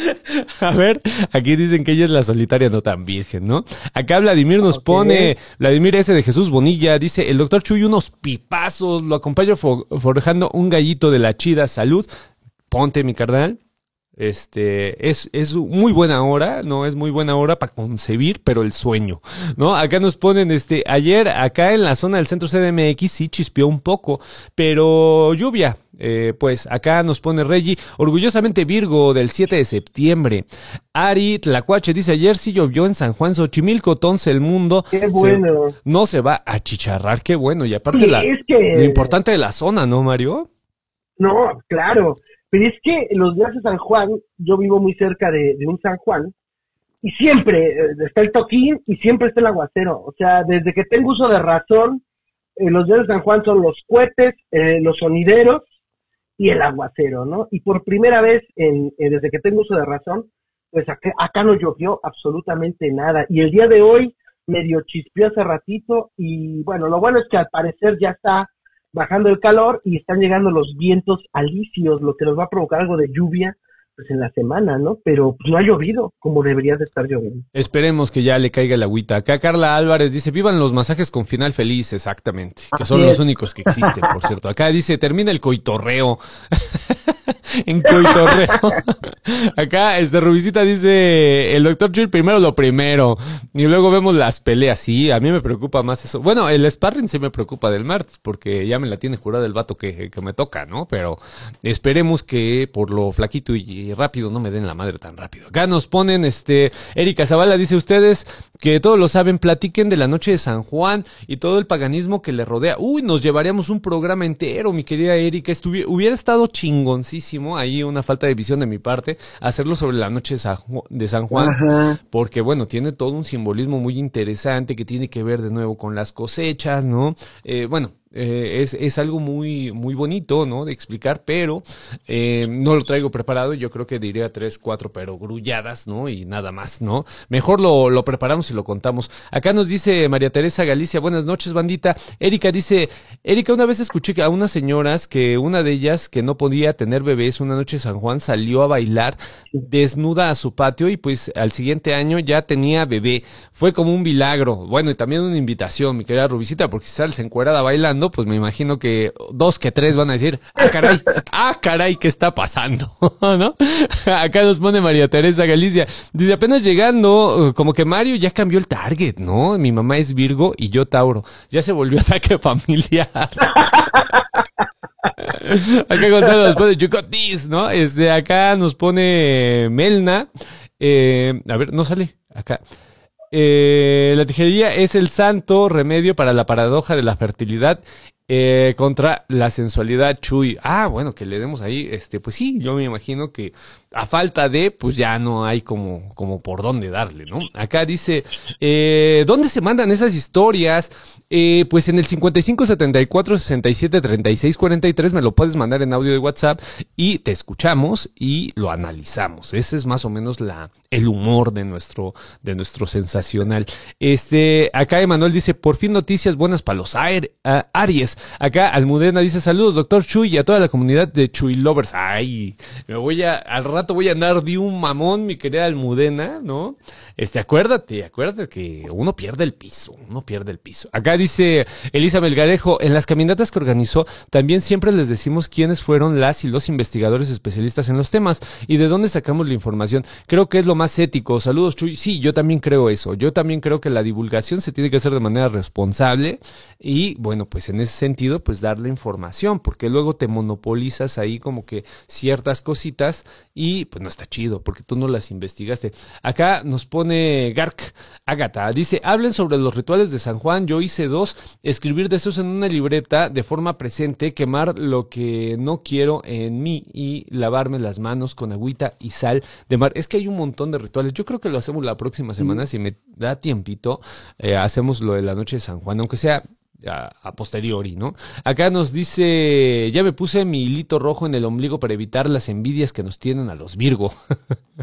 A ver, aquí dicen que ella es la solitaria no tan virgen, ¿no? Acá Vladimir nos pone, Vladimir S. de Jesús Bonilla, dice, el doctor Chuy unos pipazos, lo acompaño forjando un gallito de la chida salud. Ponte, mi carnal. Este, es, es muy buena hora, ¿no? Es muy buena hora para concebir, pero el sueño, ¿no? Acá nos ponen, este, ayer acá en la zona del centro CDMX sí chispeó un poco, pero lluvia, eh, pues acá nos pone Reggie, orgullosamente Virgo del 7 de septiembre. Ari Tlacuache dice, ayer sí llovió en San Juan Xochimilco, entonces el mundo Qué bueno. no se va a chicharrar, qué bueno. Y aparte la, lo importante de la zona, ¿no, Mario? No, claro. Pero es que los días de San Juan, yo vivo muy cerca de, un San Juan, y siempre eh, está el toquín y siempre está el aguacero. O sea, desde que tengo uso de razón, eh, los días de San Juan son los cohetes, eh, los sonideros y el aguacero, ¿no? Y por primera vez, en, desde que tengo uso de razón, pues acá, acá no llovió absolutamente nada. Y el día de hoy medio chispeó hace ratito y bueno, lo bueno es que al parecer ya está bajando el calor y están llegando los vientos alisios, lo que nos va a provocar algo de lluvia pues en la semana, ¿no? Pero pues, no ha llovido como debería de estar lloviendo. Esperemos que ya le caiga el agüita. Acá Carla Álvarez dice, vivan los masajes con final feliz, exactamente. Que son los únicos que existen, por cierto. Acá dice, termina el coitorreo. en coitorreo. Acá, este Rubicita dice, el doctor Chill primero lo primero. Y luego vemos las peleas. Sí, a mí me preocupa más eso. Bueno, el sparring sí me preocupa del martes, porque ya me la tiene jurada el vato que, que me toca, ¿no? Pero esperemos que por lo flaquito y rápido, no me den la madre tan rápido. Acá nos ponen, este, Erika Zavala dice ustedes que todos lo saben, platiquen de la noche de San Juan y todo el paganismo que le rodea. Uy, nos llevaríamos un programa entero, mi querida Erika. hubiera estado chingoncísimo, ahí una falta de visión de mi parte, hacerlo sobre la noche de San, Juan, porque bueno, tiene todo un simbolismo muy interesante que tiene que ver de nuevo con las cosechas, ¿no? Eh, bueno, eh, es, es, algo muy, muy bonito, ¿no? De explicar, pero eh, no lo traigo preparado. Yo creo que diría tres, cuatro, pero grulladas, ¿no? Y nada más, ¿no? Mejor lo, lo preparamos y lo contamos. Acá nos dice María Teresa Galicia, buenas noches, bandita. Erika dice, Erika, una vez escuché a unas señoras que una de ellas que no podía tener bebés una noche San Juan salió a bailar desnuda a su patio y pues al siguiente año ya tenía bebé. Fue como un milagro. Bueno, y también una invitación, mi querida Rubicita, porque si sales encuerada bailando, pues me imagino que dos que tres van a decir, ah, caray, ah, caray, ¿qué está pasando? ¿No? Acá nos pone María Teresa Galicia. Dice, apenas llegando, como que Mario ya cambió el target, ¿no? Mi mamá es Virgo y yo Tauro. Ya se volvió ataque familiar. acá Gonzalo nos pone, you ¿no? Este, acá nos pone Melna. Eh, a ver, no sale. Acá. Eh, la tijería es el santo remedio para la paradoja de la fertilidad eh, contra la sensualidad Chuy. Ah, bueno, que le demos ahí, este, pues sí, yo me imagino que a falta de, pues ya no hay como, como por dónde darle, ¿no? Acá dice, eh, ¿dónde se mandan esas historias? Eh, pues en el 55 74 67 36 43 me lo puedes mandar en audio de WhatsApp y te escuchamos y lo analizamos. Ese es más o menos la, el humor de nuestro, de nuestro sensacional. Este, acá Emanuel dice, por fin noticias buenas para los Aries. Acá Almudena dice, saludos, doctor Chuy y a toda la comunidad de Chuy Lovers. Ay, me voy a, al rato voy a andar de un mamón, mi querida Almudena, ¿no? Este, acuérdate, acuérdate que uno pierde el piso, uno pierde el piso. Acá dice Elisa Melgarejo, en las caminatas que organizó, también siempre les decimos quiénes fueron las y los investigadores especialistas en los temas y de dónde sacamos la información. Creo que es lo más ético. Saludos, Chuy. Sí, yo también creo eso. Yo también creo que la divulgación se tiene que hacer de manera responsable y, bueno, pues en ese sentido pues darle información, porque luego te monopolizas ahí como que ciertas cositas y pues no está chido, porque tú no las investigaste. Acá nos pone Gark Agata, dice, hablen sobre los rituales de San Juan, yo hice dos, escribir deseos en una libreta de forma presente, quemar lo que no quiero en mí y lavarme las manos con agüita y sal de mar. Es que hay un montón de rituales, yo creo que lo hacemos la próxima semana, si me da tiempito, eh, hacemos lo de la noche de San Juan, aunque sea a, posteriori, ¿no? Acá nos dice, ya me puse mi hilito rojo en el ombligo para evitar las envidias que nos tienen a los Virgo.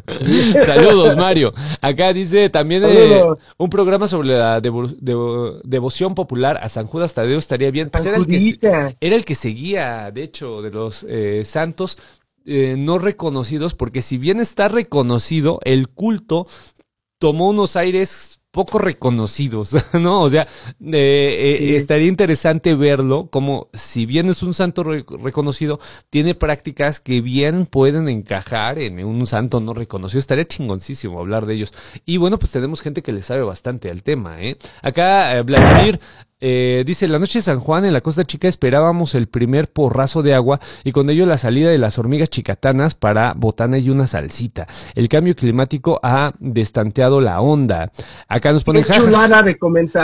Saludos, Mario. Acá dice también eh, un programa sobre la devoción popular a San Judas Tadeo estaría bien. Pues era el, que, era el que seguía, de hecho, de los eh, santos eh, no reconocidos, porque si bien está reconocido, el culto tomó unos aires poco reconocidos, ¿no? O sea, eh, estaría interesante verlo como si bien es un santo reconocido, tiene prácticas que bien pueden encajar en un santo no reconocido. Estaría chingoncísimo hablar de ellos. Y bueno, pues tenemos gente que le sabe bastante al tema, ¿eh? Acá, eh, Vladimir eh, dice, la noche de San Juan en la Costa Chica esperábamos el primer porrazo de agua y con ello la salida de las hormigas chicatanas para botana y una salsita. El cambio climático ha destanteado la onda. Acá nos pone... Qué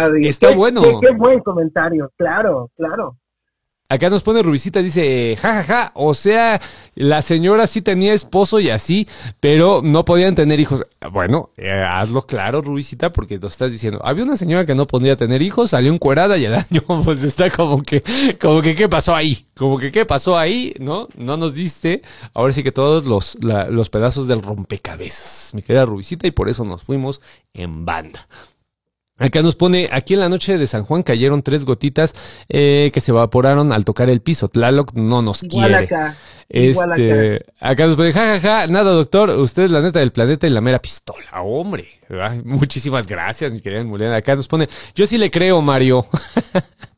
de. Está bueno. qué buen comentario, claro, claro. Acá nos pone Rubicita, dice, jajaja, ja, ja, o sea, la señora sí tenía esposo y así, pero no podían tener hijos. Bueno, eh, hazlo claro, Rubicita, porque nos estás diciendo, había una señora que no podía tener hijos, salió encuerada y el año, pues está como que, como que, ¿qué pasó ahí? Como que, ¿qué pasó ahí? ¿No? No nos diste, ahora sí que todos los, los pedazos del rompecabezas, mi querida Rubicita, y por eso nos fuimos en banda. Acá nos pone, aquí en la noche de San Juan cayeron tres gotitas eh, que se evaporaron al tocar el piso. Tlaloc no nos quiere. Acá. Este, acá. nos pone, jajaja, ja, ja, nada doctor, usted es la neta del planeta y la mera pistola, hombre. muchísimas gracias, mi querida Mulena. Acá nos pone, yo sí le creo, Mario.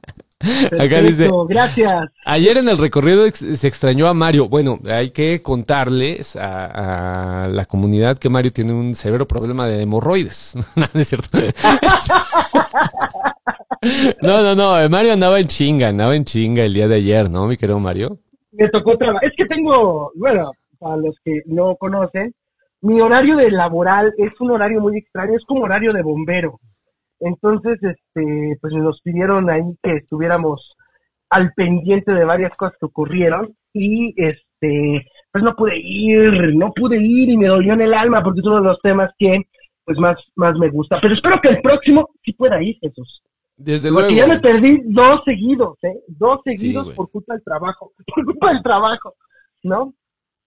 Acá dice, gracias. Ayer en el recorrido se extrañó a Mario. Bueno, hay que contarles a, la comunidad que Mario tiene un severo problema de hemorroides. no, es cierto. no, no, no. Mario andaba en chinga, andaba en chinga el día de ayer, ¿no, mi querido Mario? Me tocó trabajar. Es que tengo, bueno, para los que no conocen, mi horario de laboral es un horario muy extraño, es como horario de bombero. Entonces, este, pues nos pidieron ahí que estuviéramos al pendiente de varias cosas que ocurrieron y este, pues no pude ir, no pude ir y me dolió en el alma porque es uno de los temas que pues más, más me gusta. Pero espero que el próximo sí pueda ir, Jesús. Desde porque ya me perdí dos seguidos, ¿eh? Dos seguidos por culpa del trabajo, por culpa del trabajo, ¿no?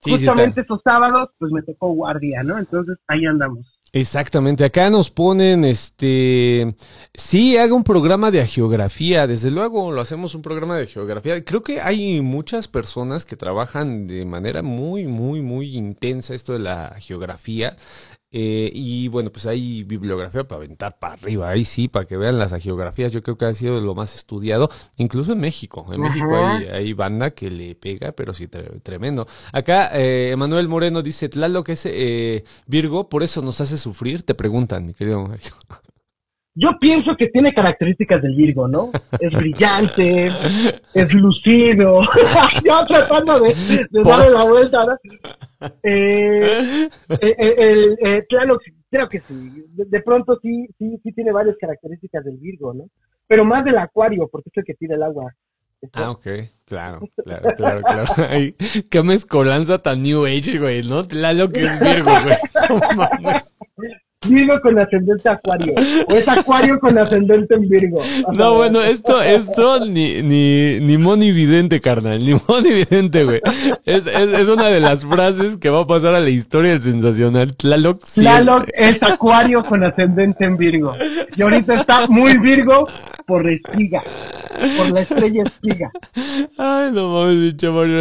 Justamente esos sábados, pues me tocó guardia, ¿no? Entonces ahí andamos. Exactamente, acá nos ponen, este, sí, haga un programa de geografía, desde luego lo hacemos un programa de geografía. Creo que hay muchas personas que trabajan de manera muy, muy, muy intensa esto de la geografía. Eh, y bueno, pues hay bibliografía para aventar para arriba, ahí sí, para que vean las geografías, yo creo que ha sido lo más estudiado, incluso en México. En México hay, banda que le pega, pero sí, tremendo. Acá, eh, Moreno dice, Tlaloc es eh, Virgo, por eso nos hace sufrir, te preguntan, mi querido Mario. Yo pienso que tiene características del Virgo, ¿no? Es brillante, es lucido. Yo tratando de, darle la vuelta, ¿no? Eh, eh, eh, claro, creo que sí. De, pronto sí, sí, sí tiene varias características del Virgo, ¿no? Pero más del Acuario, porque es el que tira el agua. Ah, ok, claro, claro, claro, claro. Ay, qué mezcolanza tan New Age, güey, ¿no? lo que es Virgo, güey. Virgo con ascendente acuario. O es acuario con ascendente en Virgo. no, bueno, esto, esto ni, ni, ni monividente, carnal. Ni monividente, güey. Es, es, una de las frases que va a pasar a la historia del sensacional. Tlaloc. Tlaloc es acuario con ascendente en Virgo. Y ahorita está muy Virgo por la espiga. Por la estrella espiga. Ay, no mames, bicho Mario.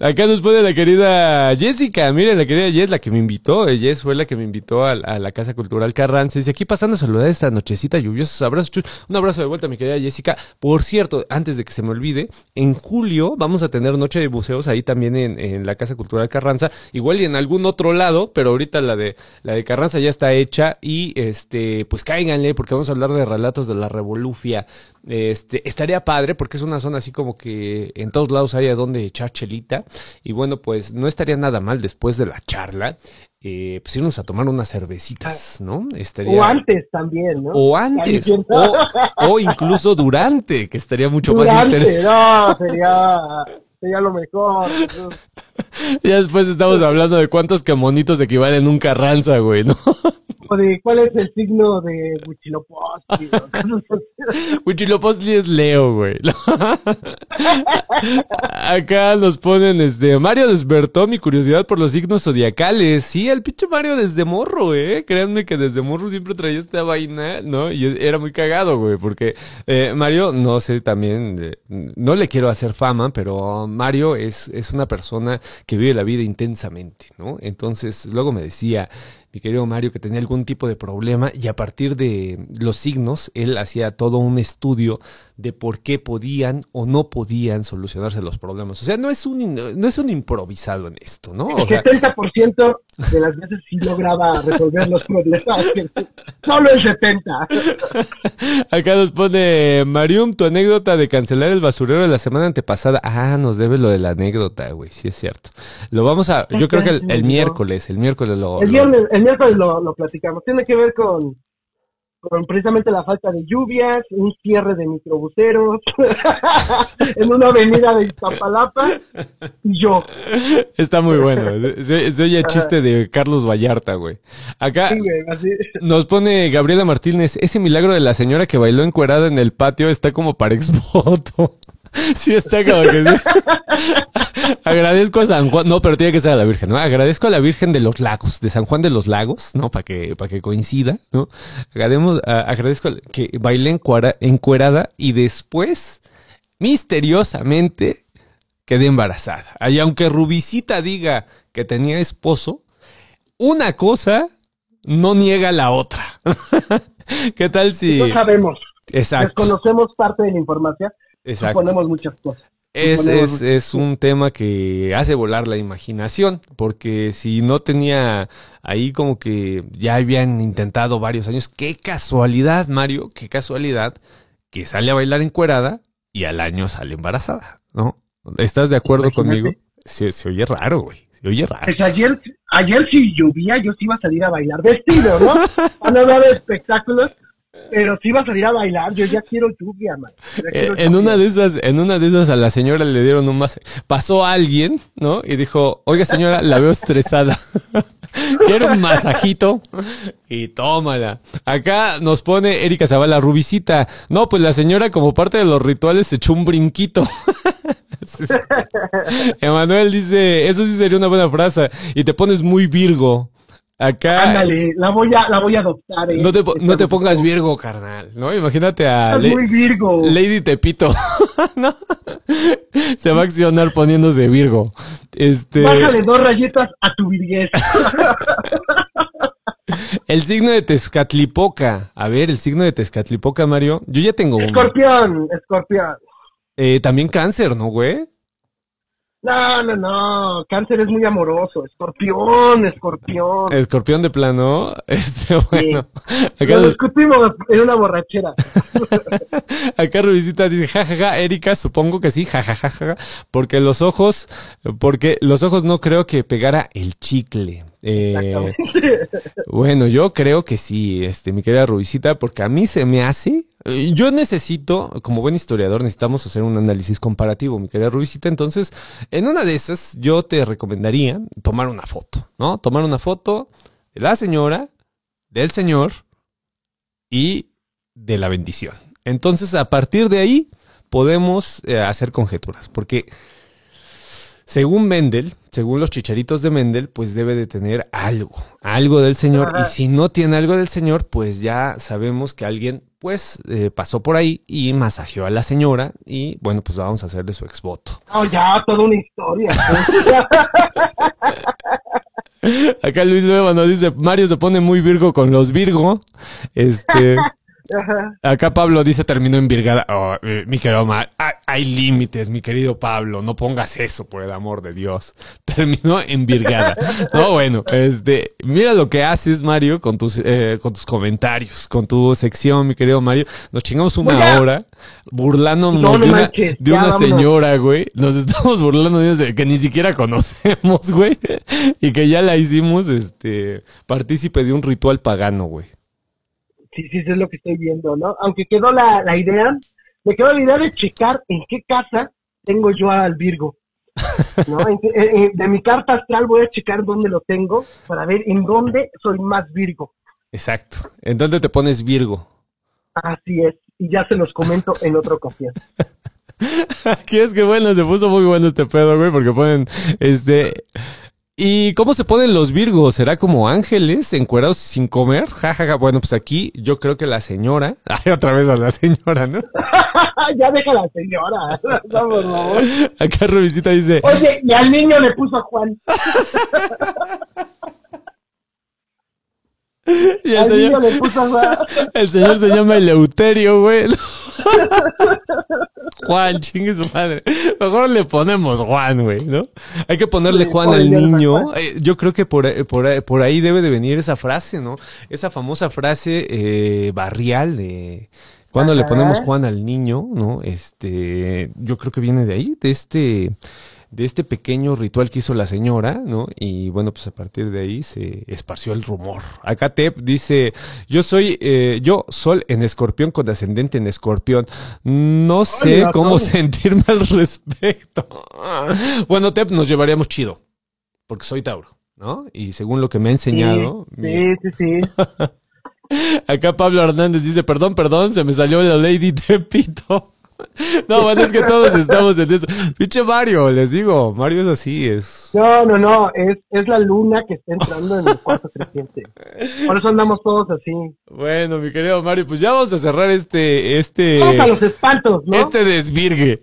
Acá nos pone la querida Jessica. Mire, la querida Jess, la que me invitó. Jess fue la que me invitó a, a la Casa Cultural Carranza. Dice, aquí pasando a saludar esta nochecita lluviosa. Abrazo, Un abrazo de vuelta, mi querida Jessica. Por cierto, antes de que se me olvide, en julio vamos a tener noche de buceos ahí también en, la Casa Cultural Carranza. Igual y en algún otro lado, pero ahorita la de, la de Carranza ya está hecha. Y este, pues cáiganle, porque vamos a hablar de relatos de la Revolú Sofía. Este, estaría padre porque es una zona así como que en todos lados hay a donde echar chelita. Y bueno, pues no estaría nada mal después de la charla. Eh, pues irnos a tomar unas cervecitas, ¿no? Estaría... O antes también, ¿no? O antes, o, o, incluso durante, que estaría mucho más interesante. No, sería, sería lo mejor. ya después estamos hablando de cuántos camonitos equivalen un carranza, güey, ¿no? de cuál es el signo de Huichilopochtli. Huichilopochtli es Leo, güey. Acá nos ponen, este, Mario despertó mi curiosidad por los signos zodiacales. Sí, el pinche Mario desde morro, eh. Créanme que desde morro siempre traía esta vaina, ¿no? Y era muy cagado, güey, porque eh, Mario, no sé, también, eh, no le quiero hacer fama, pero Mario es, es una persona que vive la vida intensamente, ¿no? Entonces, luego me decía, mi querido Mario, que tenía algún tipo de problema y a partir de los signos, él hacía todo un estudio de por qué podían o no podían solucionarse los problemas. O sea, no es un, no es un improvisado en esto, ¿no? El 70% de las veces sí lograba resolver los problemas, solo el 70%. Acá nos pone, Marium, tu anécdota de cancelar el basurero de la semana antepasada. Ah, nos debes lo de la anécdota, güey, sí es cierto. Lo vamos a, yo creo que el, miércoles, el miércoles lo... El, el miércoles lo, lo platicamos. Tiene que ver con con precisamente la falta de lluvias, un cierre de microbuseros en una avenida de Iztapalapa y yo. Está muy bueno. Se, oye el chiste de Carlos Vallarta, güey. Acá nos pone Gabriela Martínez, ese milagro de la señora que bailó encuerada en el patio está como para expoto. Sí, está como que sí. Agradezco a San Juan, no, pero tiene que ser a la Virgen, ¿no? Agradezco a la Virgen de los Lagos, de San Juan de los Lagos, ¿no? Para que, para que coincida, ¿no? agradezco que bailé encuerada y después, misteriosamente, quedé embarazada. Y aunque Rubicita diga que tenía esposo, una cosa no niega la otra. ¿Qué tal si...? No sabemos. Exacto. Desconocemos parte de la información Exacto. Suponemos muchas cosas. Es, es, es, un tema que hace volar la imaginación, porque si no tenía ahí como que ya habían intentado varios años, qué casualidad, Mario, qué casualidad que sale a bailar encuerada y al año sale embarazada, ¿no? ¿Estás de acuerdo conmigo? Se, se, oye raro, güey. Se oye raro. Pues ayer, ayer si llovía, yo sí iba a salir a bailar vestido, ¿no? a no dar espectáculos pero si va a salir a bailar, yo ya quiero lluvia, man. Eh, en una de esas, en una de esas a la señora le dieron un más. Pasó alguien, ¿no? Y dijo, oiga señora, la veo estresada. Quiero un masajito. Y tómala. Acá nos pone Erika Zavala, Rubicita. No, pues la señora como parte de los rituales se echó un brinquito. Emanuel dice, eso sí sería una buena frase. Y te pones muy virgo. Acá. Ándale, la voy a, la voy a adoptar. Eh. No te, no te pongas Virgo, carnal, ¿no? Imagínate a. muy Virgo. Lady Tepito. ¿no? Se va a accionar poniéndose Virgo. Este. Bájale dos rayitas a tu virguez. El signo de Tezcatlipoca. A ver, el signo de Tezcatlipoca, Mario. Yo ya tengo uno. Escorpión, escorpión. Eh, también cáncer, ¿no, güey? No, no, no. Cáncer es muy amoroso. Escorpión, escorpión. Escorpión de plano. Este, bueno. Acá Lo discutimos en una borrachera. acá Rubicita dice, jajaja, Erika, supongo que sí, jajajaja. Porque los ojos, porque los ojos no creo que pegara el chicle. Eh, bueno, yo creo que sí, este, mi querida Rubicita, porque a mí se me hace eh, yo necesito, como buen historiador, necesitamos hacer un análisis comparativo, mi querida Rubicita. Entonces, en una de esas, yo te recomendaría tomar una foto, ¿no? Tomar una foto de la señora, del señor y de la bendición. Entonces, a partir de ahí, podemos eh, hacer conjeturas, porque según Mendel, según los chicharitos de Mendel, pues debe de tener algo, algo del Señor. Y si no tiene algo del Señor, pues ya sabemos que alguien, pues, eh, pasó por ahí y masajeó a la señora. Y bueno, pues vamos a hacerle su exvoto. Oh, ya, toda una historia. Acá Luis Nueva nos dice, Mario se pone muy virgo con los Virgo. Este, Acá Pablo dice terminó en Virgada. Oh, eh, mi querido Mar, hay, hay límites, mi querido Pablo. No pongas eso, por el amor de Dios. Terminó en Virgada. No, bueno, este, mira lo que haces, Mario, con tus, eh, con tus comentarios, con tu sección, mi querido Mario. Nos chingamos una hora burlándonos No, no de una, manches, de una señora, güey. Nos estamos burlando de una que ni siquiera conocemos, güey. Y que ya la hicimos, este, partícipe de un ritual pagano, güey. Sí, sí, eso es lo que estoy viendo, ¿no? Aunque quedó la, la idea, me quedó la idea de checar en qué casa tengo yo al Virgo. ¿no? Eh, eh, de mi carta astral voy a checar dónde lo tengo para ver en dónde soy más Virgo. Exacto. ¿En dónde te pones Virgo? Así es. Y ya se los comento en otra ocasión. Aquí es que bueno, se puso muy bueno este pedo, güey, porque ponen, este... ¿Y cómo se ponen los virgos? ¿Será como ángeles encuerados sin comer? Ja, ja, ja. Bueno, pues aquí yo creo que la señora... Ay, otra vez a la señora, ¿no? ya deja la señora. No, por favor. Acá Rubicita dice... Oye, y al niño le puso Juan. Y el Al niño le puso Juan. el señor se llama Eleuterio, güey. Juan, chingue su madre. Mejor le ponemos Juan, güey, ¿no? Hay que ponerle Juan al niño. Eh, yo creo que por, ahí- por, ahí- por ahí debe de venir esa frase, ¿no? Esa famosa frase eh, barrial de cuando le ponemos Juan al niño, ¿no? Este, yo creo que viene de ahí, de este, de este pequeño ritual que hizo la señora, ¿no? Y bueno, pues a partir de ahí se esparció el rumor. Acá Tep dice, yo soy, eh, yo sol en escorpión con ascendente en escorpión. No sé Hola, cómo sentirme al respecto. Bueno, Tep, nos llevaríamos chido, porque soy Tauro, ¿no? Y según lo que me ha enseñado, mi- Sí, sí, sí. Acá Pablo Hernández dice, perdón, perdón, se me salió la Lady Tepito. No, bueno, es que todos estamos en eso. Pinche Mario, les digo, Mario es así, es... No, no, no, es, es la luna que está entrando en el cuarto creciente. Por eso andamos todos así. Bueno, mi querido Mario, pues ya vamos a cerrar este, este, Vamos a los espantos, ¿no? este desvirgue.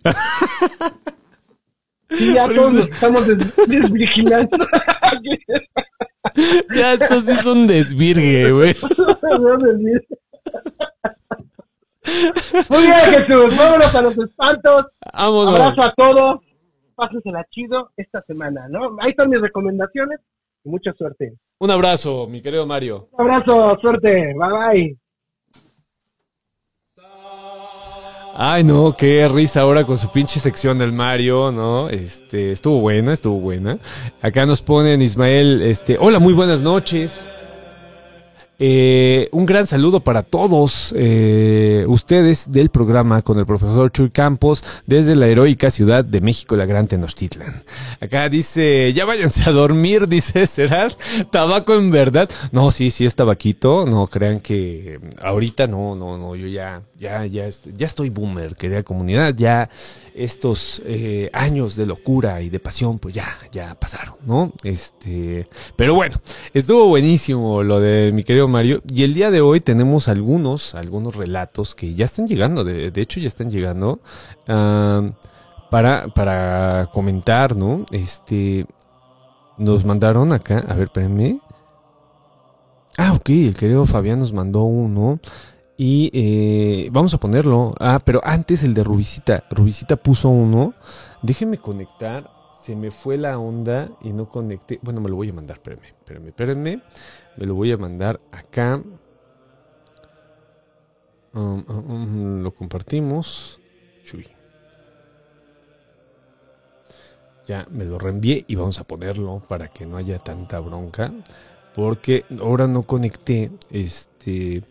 Sí, ya todos nos estamos des- desvigilando. Ya esto sí es un desvirgue, güey. Muy bien, Jesús, vámonos a los espantos. Vámonos. Abrazo a todos. Pásensela chido esta semana, ¿no? Ahí están mis recomendaciones y mucha suerte. Un abrazo, mi querido Mario. Un abrazo, suerte. Bye bye. Ay, no, qué risa ahora con su pinche sección del Mario, ¿no? Este, estuvo buena, estuvo buena. Acá nos ponen Ismael, este, hola, muy buenas noches. Eh, un gran saludo para todos eh, ustedes del programa con el profesor Chuy Campos desde la heroica ciudad de México, la Gran Tenochtitlan. Acá dice, ya váyanse a dormir, dice, ¿será tabaco en verdad? No, sí, sí es tabaquito, no crean que ahorita no, no, no, yo ya, ya, ya, ya estoy boomer, querida comunidad, ya estos eh, años de locura y de pasión, pues ya, ya pasaron, ¿no? Este, pero bueno, estuvo buenísimo lo de mi querido Mario. Y el día de hoy tenemos algunos, algunos relatos que ya están llegando, de, hecho ya están llegando, para, para comentar, ¿no? Este, nos mandaron acá, a ver, espérenme. Ah, ok, el querido Fabián nos mandó uno. Y eh, vamos a ponerlo. Ah, pero antes el de Rubicita. Rubicita puso uno. Déjenme conectar. Se me fue la onda y no conecté. Bueno, me lo voy a mandar. Espérenme, espérenme, espérenme. Me lo voy a mandar acá. Um, um, um, lo compartimos. Chuy. Ya me lo reenvié y vamos a ponerlo para que no haya tanta bronca. Porque ahora no conecté este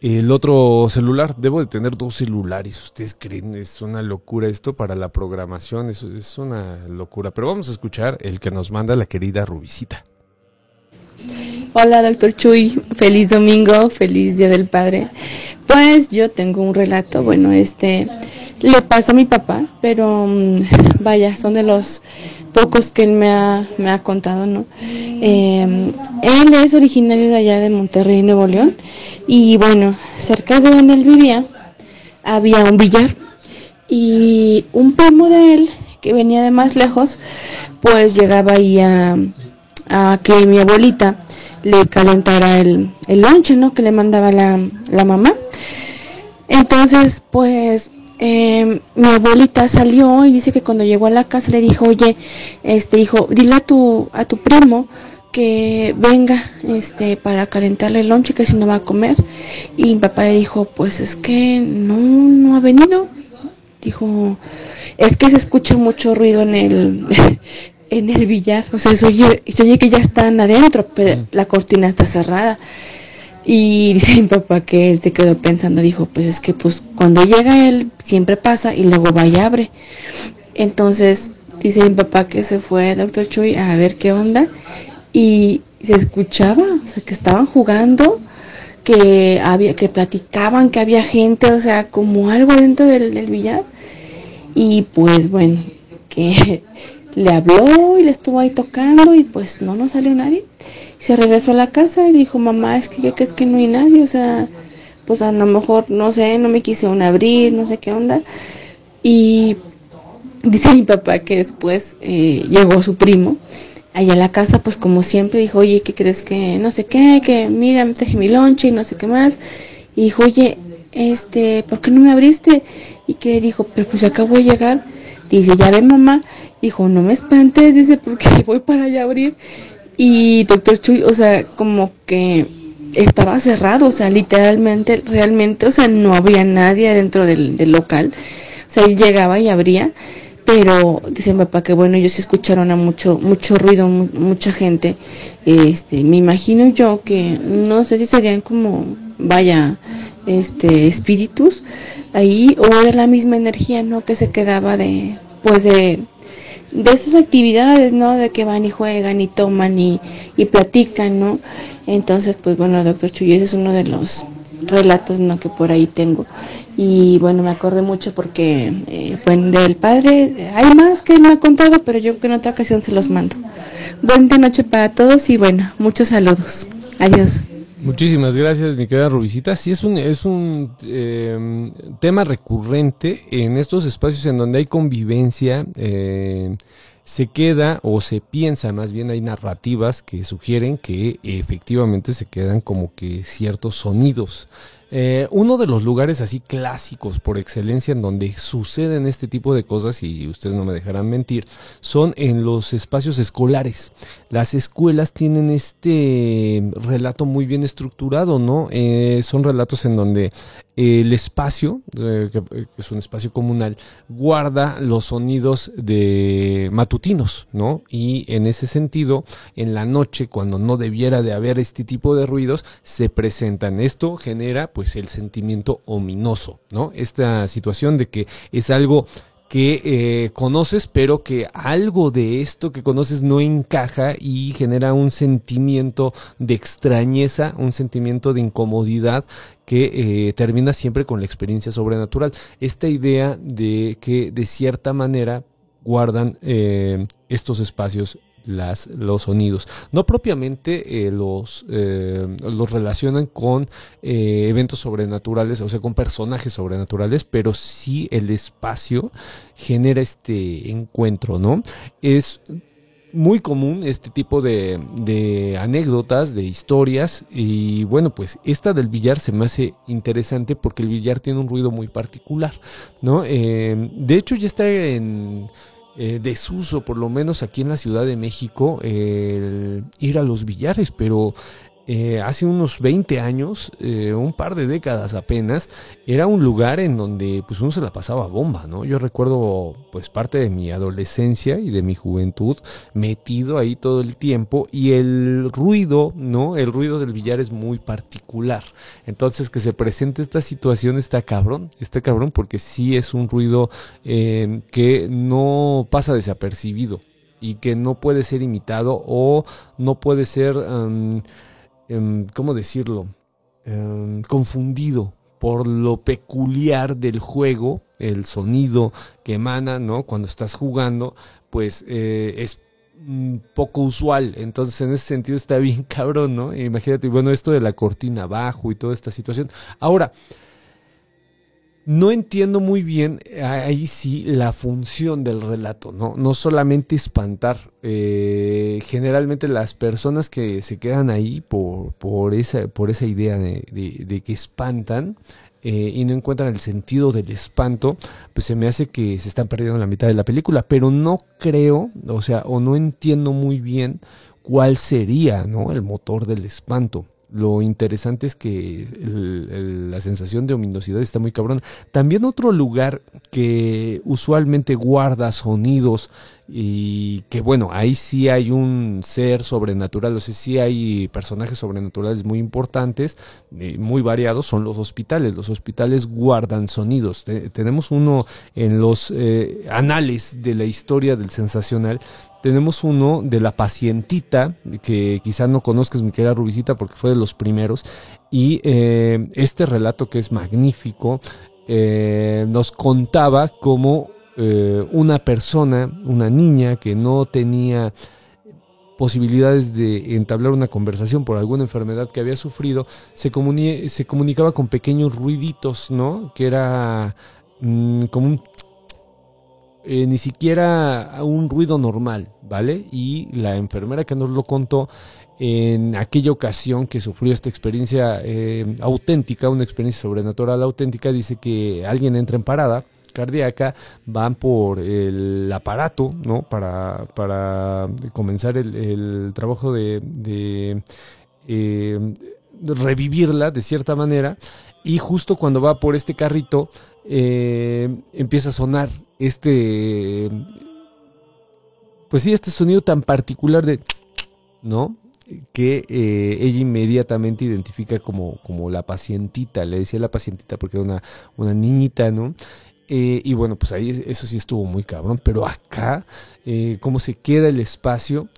el otro celular. Debo de tener dos celulares. ¿Ustedes creen? Es una locura esto para la programación. Es, es una locura. Pero vamos a escuchar el que nos manda la querida Rubicita. Hola, doctor Chuy. Feliz domingo, feliz Día del Padre. Pues yo tengo un relato, bueno, este le pasó a mi papá, pero mm, vaya, son de los pocos que él me ha, me ha contado, ¿no? Eh, él es originario de allá de Monterrey, Nuevo León, y bueno, cerca de donde él vivía había un billar y un primo de él que venía de más lejos, pues llegaba ahí a, a que mi abuelita le calentara el, el lonche, ¿no? Que le mandaba la, la mamá. Entonces, pues eh, mi abuelita salió y dice que cuando llegó a la casa le dijo, oye, este hijo, dile a tu, a tu primo que venga este para calentarle el lonche que si no va a comer y mi papá le dijo pues es que no no ha venido dijo es que se escucha mucho ruido en el en el billar o sea se oye, se oye que ya están adentro pero la cortina está cerrada y dice mi papá que él se quedó pensando dijo pues es que pues cuando llega él siempre pasa y luego va y abre entonces dice mi papá que se fue doctor Chuy a ver qué onda y se escuchaba, o sea, que estaban jugando, que había, que platicaban, que había gente, o sea, como algo dentro del, del billar. Y pues bueno, que le habló y le estuvo ahí tocando y pues no, no salió nadie. Se regresó a la casa y dijo, mamá, es que es que no hay nadie, o sea, pues a lo mejor, no sé, no me quisieron abrir, no sé qué onda. Y dice mi papá que después eh, llegó su primo allá a la casa, pues como siempre, dijo, oye, ¿qué crees que no sé qué? Que mira, me traje mi lonche y no sé qué más. Y dijo, oye, este, ¿por qué no me abriste? Y que dijo, pero pues acabo de llegar. Dice, ya ve mamá. Dijo, no me espantes, dice, porque voy para allá a abrir. Y doctor Chuy, o sea, como que estaba cerrado, o sea, literalmente, realmente, o sea, no había nadie dentro del, local. O sea, él llegaba y abría pero dice mi papá que bueno, ellos escucharon a mucho, mucho ruido, mucha gente. Este, me imagino yo que no sé si serían como, vaya, este, espíritus ahí, o era la misma energía, ¿no? Que se quedaba de, pues de, de esas actividades, ¿no? De que van y juegan y toman y, y platican, ¿no? Entonces, pues bueno, doctor Chuy, ese es uno de los relatos, ¿no? Que por ahí tengo. Y bueno, me acordé mucho porque, eh, bueno, del padre hay más que él me ha contado, pero yo que en otra ocasión se los mando. Buena noche para todos y bueno, muchos saludos. Adiós. Muchísimas gracias, mi querida Rubicita. Sí, es un, es un eh, tema recurrente en estos espacios en donde hay convivencia. Eh, se queda o se piensa, más bien hay narrativas que sugieren que efectivamente se quedan como que ciertos sonidos eh, uno de los lugares así clásicos por excelencia en donde suceden este tipo de cosas, y ustedes no me dejarán mentir, son en los espacios escolares. Las escuelas tienen este relato muy bien estructurado, ¿no? Eh, son relatos en donde el espacio, eh, que es un espacio comunal, guarda los sonidos de matutinos, ¿no? Y en ese sentido, en la noche, cuando no debiera de haber este tipo de ruidos, se presentan. Esto genera, pues, el sentimiento ominoso, ¿no? Esta situación de que es algo que eh, conoces, pero que algo de esto que conoces no encaja y genera un sentimiento de extrañeza, un sentimiento de incomodidad que eh, termina siempre con la experiencia sobrenatural. Esta idea de que de cierta manera guardan eh, estos espacios las, los sonidos. No propiamente eh, los, eh, los relacionan con eh, eventos sobrenaturales, o sea, con personajes sobrenaturales, pero sí el espacio genera este encuentro, ¿no? Es muy común este tipo de, de, anécdotas, de historias. Y bueno, pues esta del billar se me hace interesante porque el billar tiene un ruido muy particular, ¿no? de hecho, ya está en eh, desuso, por lo menos aquí en la Ciudad de México, ir a los billares, pero eh, hace unos 20 años, eh, un par de décadas apenas, era un lugar en donde pues uno se la pasaba bomba, ¿no? Yo recuerdo pues parte de mi adolescencia y de mi juventud metido ahí todo el tiempo y el ruido, ¿no? El ruido del billar es muy particular. Entonces que se presente esta situación está cabrón, está cabrón porque sí es un ruido eh, que no pasa desapercibido y que no puede ser imitado o no puede ser... Em, ¿cómo decirlo? Em, confundido por lo peculiar del juego, el sonido que emana, ¿no? Cuando estás jugando, pues eh, es poco usual. Entonces, en ese sentido está bien cabrón, ¿no? Imagínate, bueno, esto de la cortina abajo y toda esta situación. Ahora, no entiendo muy bien ahí sí la función del relato, ¿no? No solamente espantar. Eh, generalmente las personas que se quedan ahí por, por, esa, por esa idea de, que espantan, eh, y no encuentran el sentido del espanto, pues se me hace que se están perdiendo la mitad de la película, pero no creo, o sea, o no entiendo muy bien cuál sería, ¿no? El motor del espanto. Lo interesante es que la sensación de ominosidad está muy cabrón. También otro lugar que usualmente guarda sonidos y que bueno, ahí sí hay un ser sobrenatural, o sea, sí hay personajes sobrenaturales muy importantes, eh, muy variados, son los hospitales. Los hospitales guardan sonidos. tenemos uno en los eh, anales de la historia del sensacional tenemos uno de la pacientita, que quizá no conozcas mi querida Rubicita porque fue de los primeros. Y eh, este relato que es magnífico eh, nos contaba cómo eh, una persona, una niña que no tenía posibilidades de entablar una conversación por alguna enfermedad que había sufrido, se, se comunicaba con pequeños ruiditos, ¿no? Que era mm, como un eh, ni siquiera un ruido normal, ¿vale? Y la enfermera que nos lo contó en aquella ocasión que sufrió esta experiencia eh, auténtica, una experiencia sobrenatural auténtica, dice que alguien entra en parada cardíaca, van por el aparato, ¿no? Para, para comenzar el, trabajo de, eh, revivirla de cierta manera, y justo cuando va por este carrito, empieza a sonar este, pues sí, este sonido tan particular de, ¿no? Que eh, ella inmediatamente identifica como, como la pacientita, le decía la pacientita porque era una, una niñita, ¿no? Eh, y bueno, pues ahí eso sí estuvo muy cabrón, pero acá, eh, cómo se queda el espacio.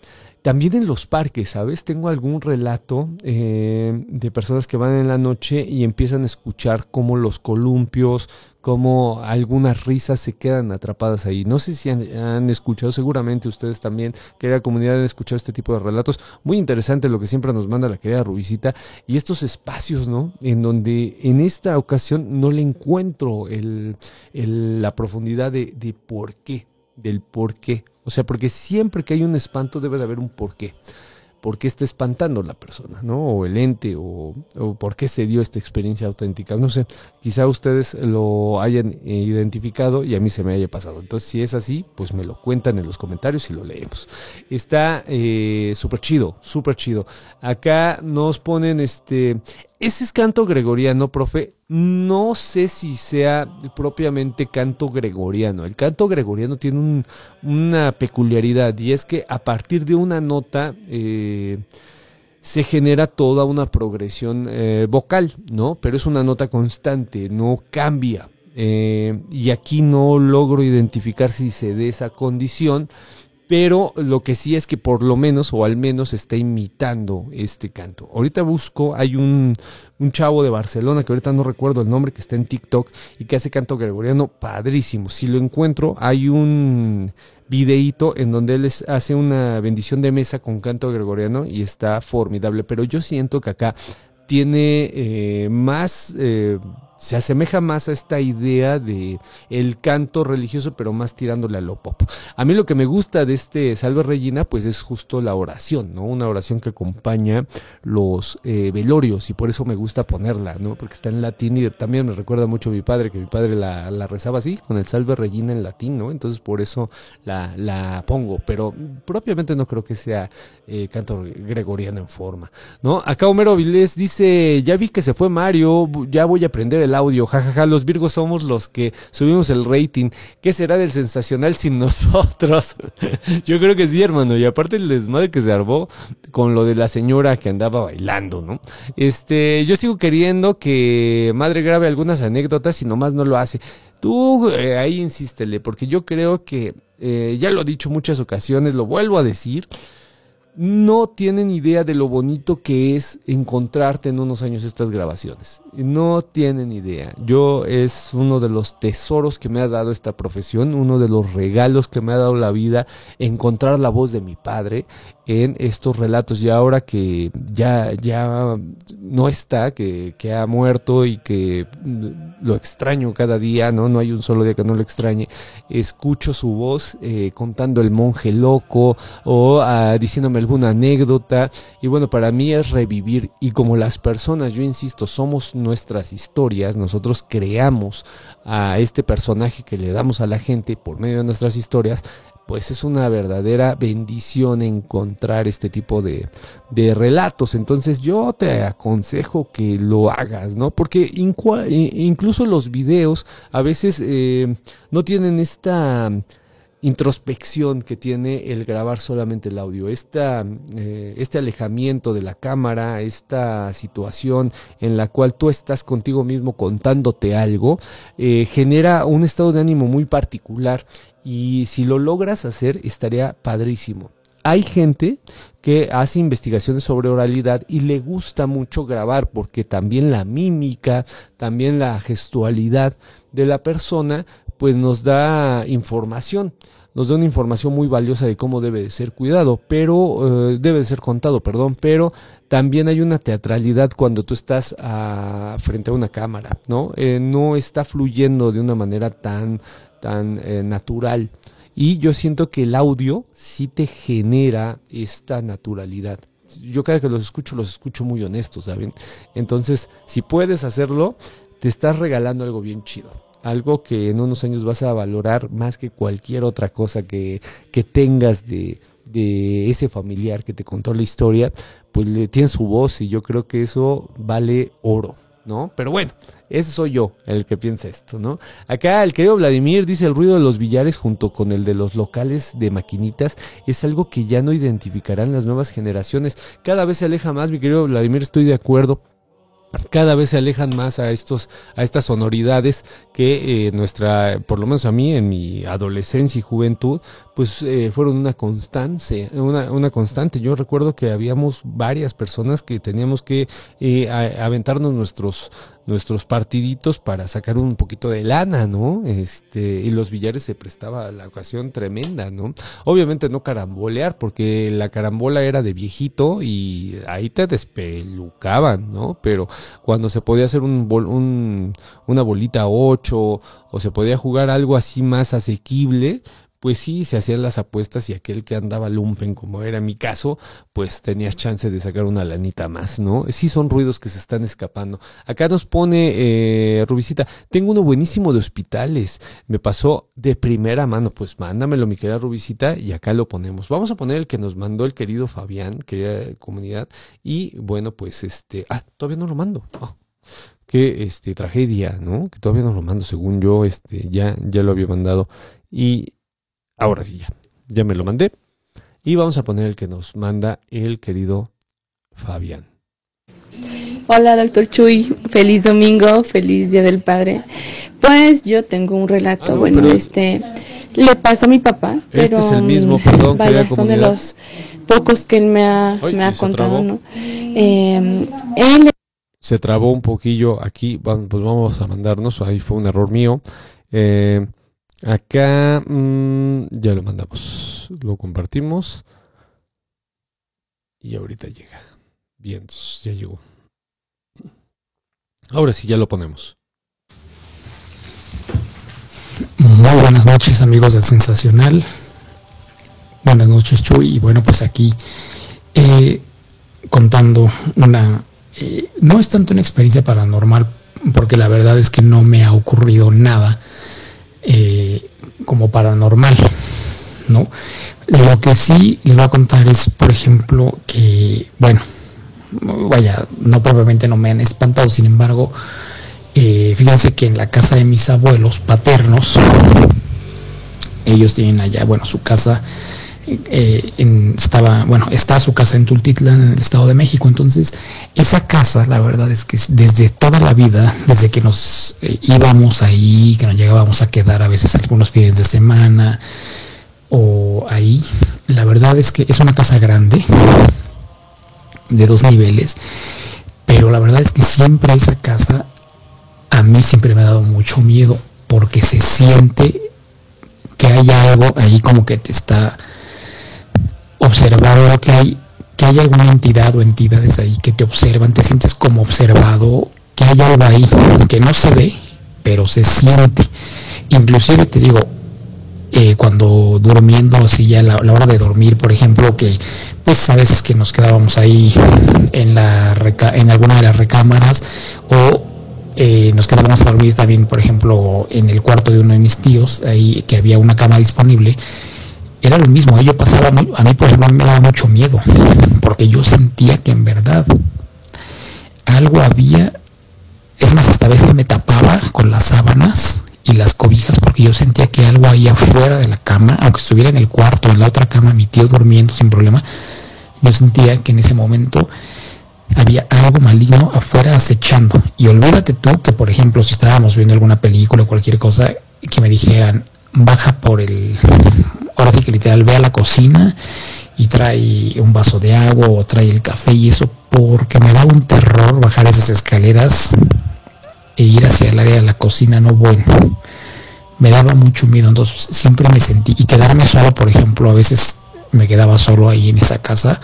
También en los parques, ¿sabes? Tengo algún relato de personas que van en la noche y empiezan a escuchar cómo los columpios, como algunas risas se quedan atrapadas ahí. No sé si han, escuchado, seguramente ustedes también, que la comunidad han escuchado este tipo de relatos. Muy interesante lo que siempre nos manda la querida Rubicita. Y estos espacios, ¿no? En donde en esta ocasión no le encuentro la profundidad de por qué, del por qué. O sea, porque siempre que hay un espanto debe de haber un por qué por qué está espantando la persona, ¿no? O el ente, o, por qué se dio esta experiencia auténtica. No sé, quizá ustedes lo hayan identificado y a mí se me haya pasado. Entonces, si es así, pues me lo cuentan en los comentarios y lo leemos. Está eh, súper chido, súper chido. Acá nos ponen este ese es canto gregoriano, profe. No sé si sea propiamente canto gregoriano. El canto gregoriano tiene una peculiaridad y es que a partir de una nota eh, se genera toda una progresión eh, vocal, ¿no? Pero es una nota constante, no cambia. Eh, y aquí no logro identificar si se dé esa condición pero lo que sí es que por lo menos o al menos está imitando este canto. Ahorita busco, hay un, chavo de Barcelona que ahorita no recuerdo el nombre que está en TikTok y que hace canto gregoriano padrísimo. Si lo encuentro, hay un videíto en donde él hace una bendición de mesa con canto gregoriano y está formidable, pero yo siento que acá tiene eh, más... Eh, se asemeja más a esta idea de el canto religioso, pero más tirándole a lo pop. A mí lo que me gusta de este Salve Regina, pues es justo la oración, ¿no? Una oración que acompaña los eh, velorios y por eso me gusta ponerla, ¿no? Porque está en latín y también me recuerda mucho a mi padre, que mi padre la, rezaba así, con el Salve Regina en latín, ¿no? Entonces por eso la, la pongo, pero propiamente no creo que sea eh, canto gregoriano en forma, ¿no? Acá Homero Vilés dice, ya vi que se fue Mario, ya voy a aprender el audio, jajaja, los Virgos somos los que subimos el rating. ¿Qué será del sensacional sin nosotros? Yo creo que sí, hermano. Y aparte el desmadre que se armó con lo de la señora que andaba bailando, ¿no? Este, yo sigo queriendo que madre grabe algunas anécdotas y nomás no lo hace. Tú eh, ahí insístele, porque yo creo que, eh, ya lo he dicho muchas ocasiones, lo vuelvo a decir no tienen idea de lo bonito que es encontrarte en unos años estas grabaciones. No tienen idea. Yo es uno de los tesoros que me ha dado esta profesión, uno de los regalos que me ha dado la vida, encontrar la voz de mi padre en estos relatos. Y ahora que ya, ya no está, que, que ha muerto y que lo extraño cada día, ¿no? No hay un solo día que no lo extrañe. Escucho su voz eh, contando el monje loco o ah, diciéndome alguna anécdota. Y bueno, para mí es revivir. Y como las personas, yo insisto, somos nuestras historias, nosotros creamos a este personaje que le damos a la gente por medio de nuestras historias, pues es una verdadera bendición encontrar este tipo de, relatos. Entonces yo te aconsejo que lo hagas, ¿no? Porque incluso los videos a veces eh, no tienen esta introspección que tiene el grabar solamente el audio, esta, eh, este alejamiento de la cámara, esta situación en la cual tú estás contigo mismo contándote algo, eh, genera un estado de ánimo muy particular y si lo logras hacer estaría padrísimo. Hay gente que hace investigaciones sobre oralidad y le gusta mucho grabar porque también la mímica, también la gestualidad de la persona pues nos da información nos da una información muy valiosa de cómo debe de ser cuidado, pero eh, debe de ser contado, perdón, pero también hay una teatralidad cuando tú estás a, frente a una cámara, ¿no? Eh, no está fluyendo de una manera tan, tan eh, natural. Y yo siento que el audio sí te genera esta naturalidad. Yo cada que los escucho, los escucho muy honestos, ¿saben? Entonces, si puedes hacerlo, te estás regalando algo bien chido algo que en unos años vas a valorar más que cualquier otra cosa que, que tengas de, de, ese familiar que te contó la historia, pues le tiene su voz y yo creo que eso vale oro. ¿No? Pero bueno, ese soy yo el que piensa esto, ¿no? Acá el querido Vladimir dice el ruido de los billares junto con el de los locales de maquinitas es algo que ya no identificarán las nuevas generaciones. Cada vez se aleja más, mi querido Vladimir, estoy de acuerdo cada vez se alejan más a estos a estas sonoridades que eh, nuestra por lo menos a mí en mi adolescencia y juventud pues eh, fueron una constante una, una, constante. Yo recuerdo que habíamos varias personas que teníamos que eh, aventarnos nuestros nuestros partiditos para sacar un poquito de lana, ¿no? Este, y los billares se prestaba la ocasión tremenda, ¿no? Obviamente no carambolear, porque la carambola era de viejito y ahí te despelucaban, ¿no? Pero cuando se podía hacer un, un una bolita 8 o se podía jugar algo así más asequible, pues sí, se hacían las apuestas y aquel que andaba lumpen, como era mi caso, pues tenías chance de sacar una lanita más, ¿no? Sí son ruidos que se están escapando. Acá nos pone eh, Rubicita, tengo uno buenísimo de hospitales, me pasó de primera mano, pues mándamelo mi querida Rubicita y acá lo ponemos. Vamos a poner el que nos mandó el querido Fabián, querida comunidad, y bueno, pues este, ah, todavía no lo mando. Oh qué este tragedia, ¿no? Que todavía no lo mando, según yo, este, ya, ya lo había mandado. Y Ahora sí, ya. Ya me lo mandé. Y vamos a poner el que nos manda el querido Fabián. Hola, doctor Chuy. Feliz domingo, feliz Día del Padre. Pues yo tengo un relato, ah, bueno, este le pasó a mi papá, este pero es el mismo, perdón, vaya, son de los pocos que él me ha, me ha contado, ¿no? Eh, él se trabó un poquillo aquí, pues vamos a mandarnos, ahí fue un error mío. Eh, Acá mm, ya lo mandamos, lo compartimos y ahorita llega. Bien, ya llegó. Ahora sí, ya lo ponemos. Muy buenas noches amigos del Sensacional. Buenas noches Chuy. Y bueno, pues aquí eh, contando una... Eh, no es tanto una experiencia paranormal, porque la verdad es que no me ha ocurrido nada eh, como paranormal, ¿no? Lo que sí les voy a contar es, por ejemplo, que, bueno, vaya, no probablemente no me han espantado, sin embargo, eh, fíjense que en la casa de mis abuelos paternos, ellos tienen allá, bueno, su casa eh, estaba, bueno, está su casa en Tultitlán, en el Estado de México. Entonces, esa casa, la verdad es que desde toda la vida, desde que nos eh, íbamos ahí, que nos llegábamos a quedar a veces algunos fines de semana o ahí, la verdad es que es una casa grande, de dos niveles, pero la verdad es que siempre esa casa a mí siempre me ha dado mucho miedo porque se siente que hay algo ahí como que te está observado que hay, que hay alguna entidad o entidades ahí que te observan, te sientes como observado, que hay algo ahí que no se ve, pero se siente. Inclusive te digo, eh, cuando durmiendo, así ya la, la, hora de dormir, por ejemplo, que pues a veces que nos quedábamos ahí en, la en alguna de las recámaras o eh, nos quedábamos a dormir también, por ejemplo, en el cuarto de uno de mis tíos, ahí que había una cama disponible, era lo mismo, yo pasaba, a mí por ejemplo me daba mucho miedo, porque yo sentía que en verdad algo había, es más, hasta a veces me tapaba con las sábanas y las cobijas porque yo sentía que algo ahí afuera de la cama, aunque estuviera en el cuarto, en la otra cama, mi tío durmiendo sin problema, yo sentía que en ese momento había algo maligno afuera acechando. Y olvídate tú que, por ejemplo, si estábamos viendo alguna película o cualquier cosa, que me dijeran, baja por el, ahora sí que literal, ve a la cocina y trae un vaso de agua o trae el café y eso, porque me daba un terror bajar esas escaleras e ir hacia el área de la cocina, no bueno. Me daba mucho miedo, entonces siempre me sentí, y quedarme solo, por ejemplo, a veces me quedaba solo ahí en esa casa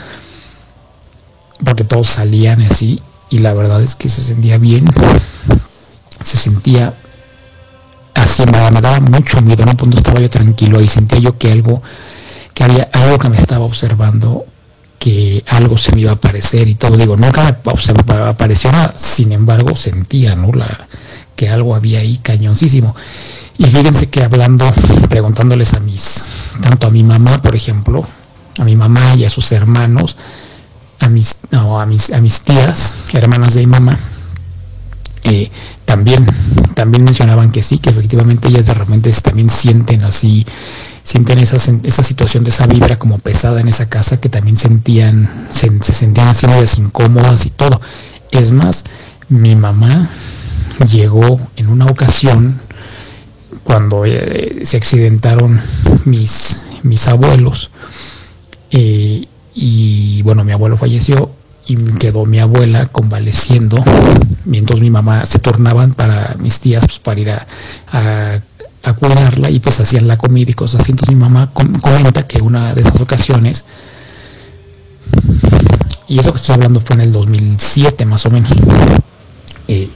porque todos salían así y la verdad es que se sentía bien, se sentía así, me, daba mucho miedo, no punto estaba yo tranquilo y sentía yo que algo, que había algo que me estaba observando, que algo se me iba a aparecer y todo, digo, nunca me apareció nada, sin embargo sentía, ¿no? La, que algo había ahí cañoncísimo. Y fíjense que hablando, preguntándoles a mis, tanto a mi mamá, por ejemplo, a mi mamá y a sus hermanos, a mis, a mis, a mis tías, hermanas de mi mamá, eh, también, también mencionaban que sí, que efectivamente ellas de repente también sienten así, sienten esa, esa situación de esa vibra como pesada en esa casa, que también sentían, se, sentían así medias incómodas y todo. Es más, mi mamá llegó en una ocasión cuando eh, se accidentaron mis, mis abuelos. Eh, y bueno, mi abuelo falleció y quedó mi abuela convaleciendo, mientras mi mamá se turnaban para mis tías pues, para ir a, a, cuidarla y pues hacían la comida y cosas así. Entonces mi mamá comenta que una de esas ocasiones, y eso que estoy hablando fue en el 2007 más o menos, eh,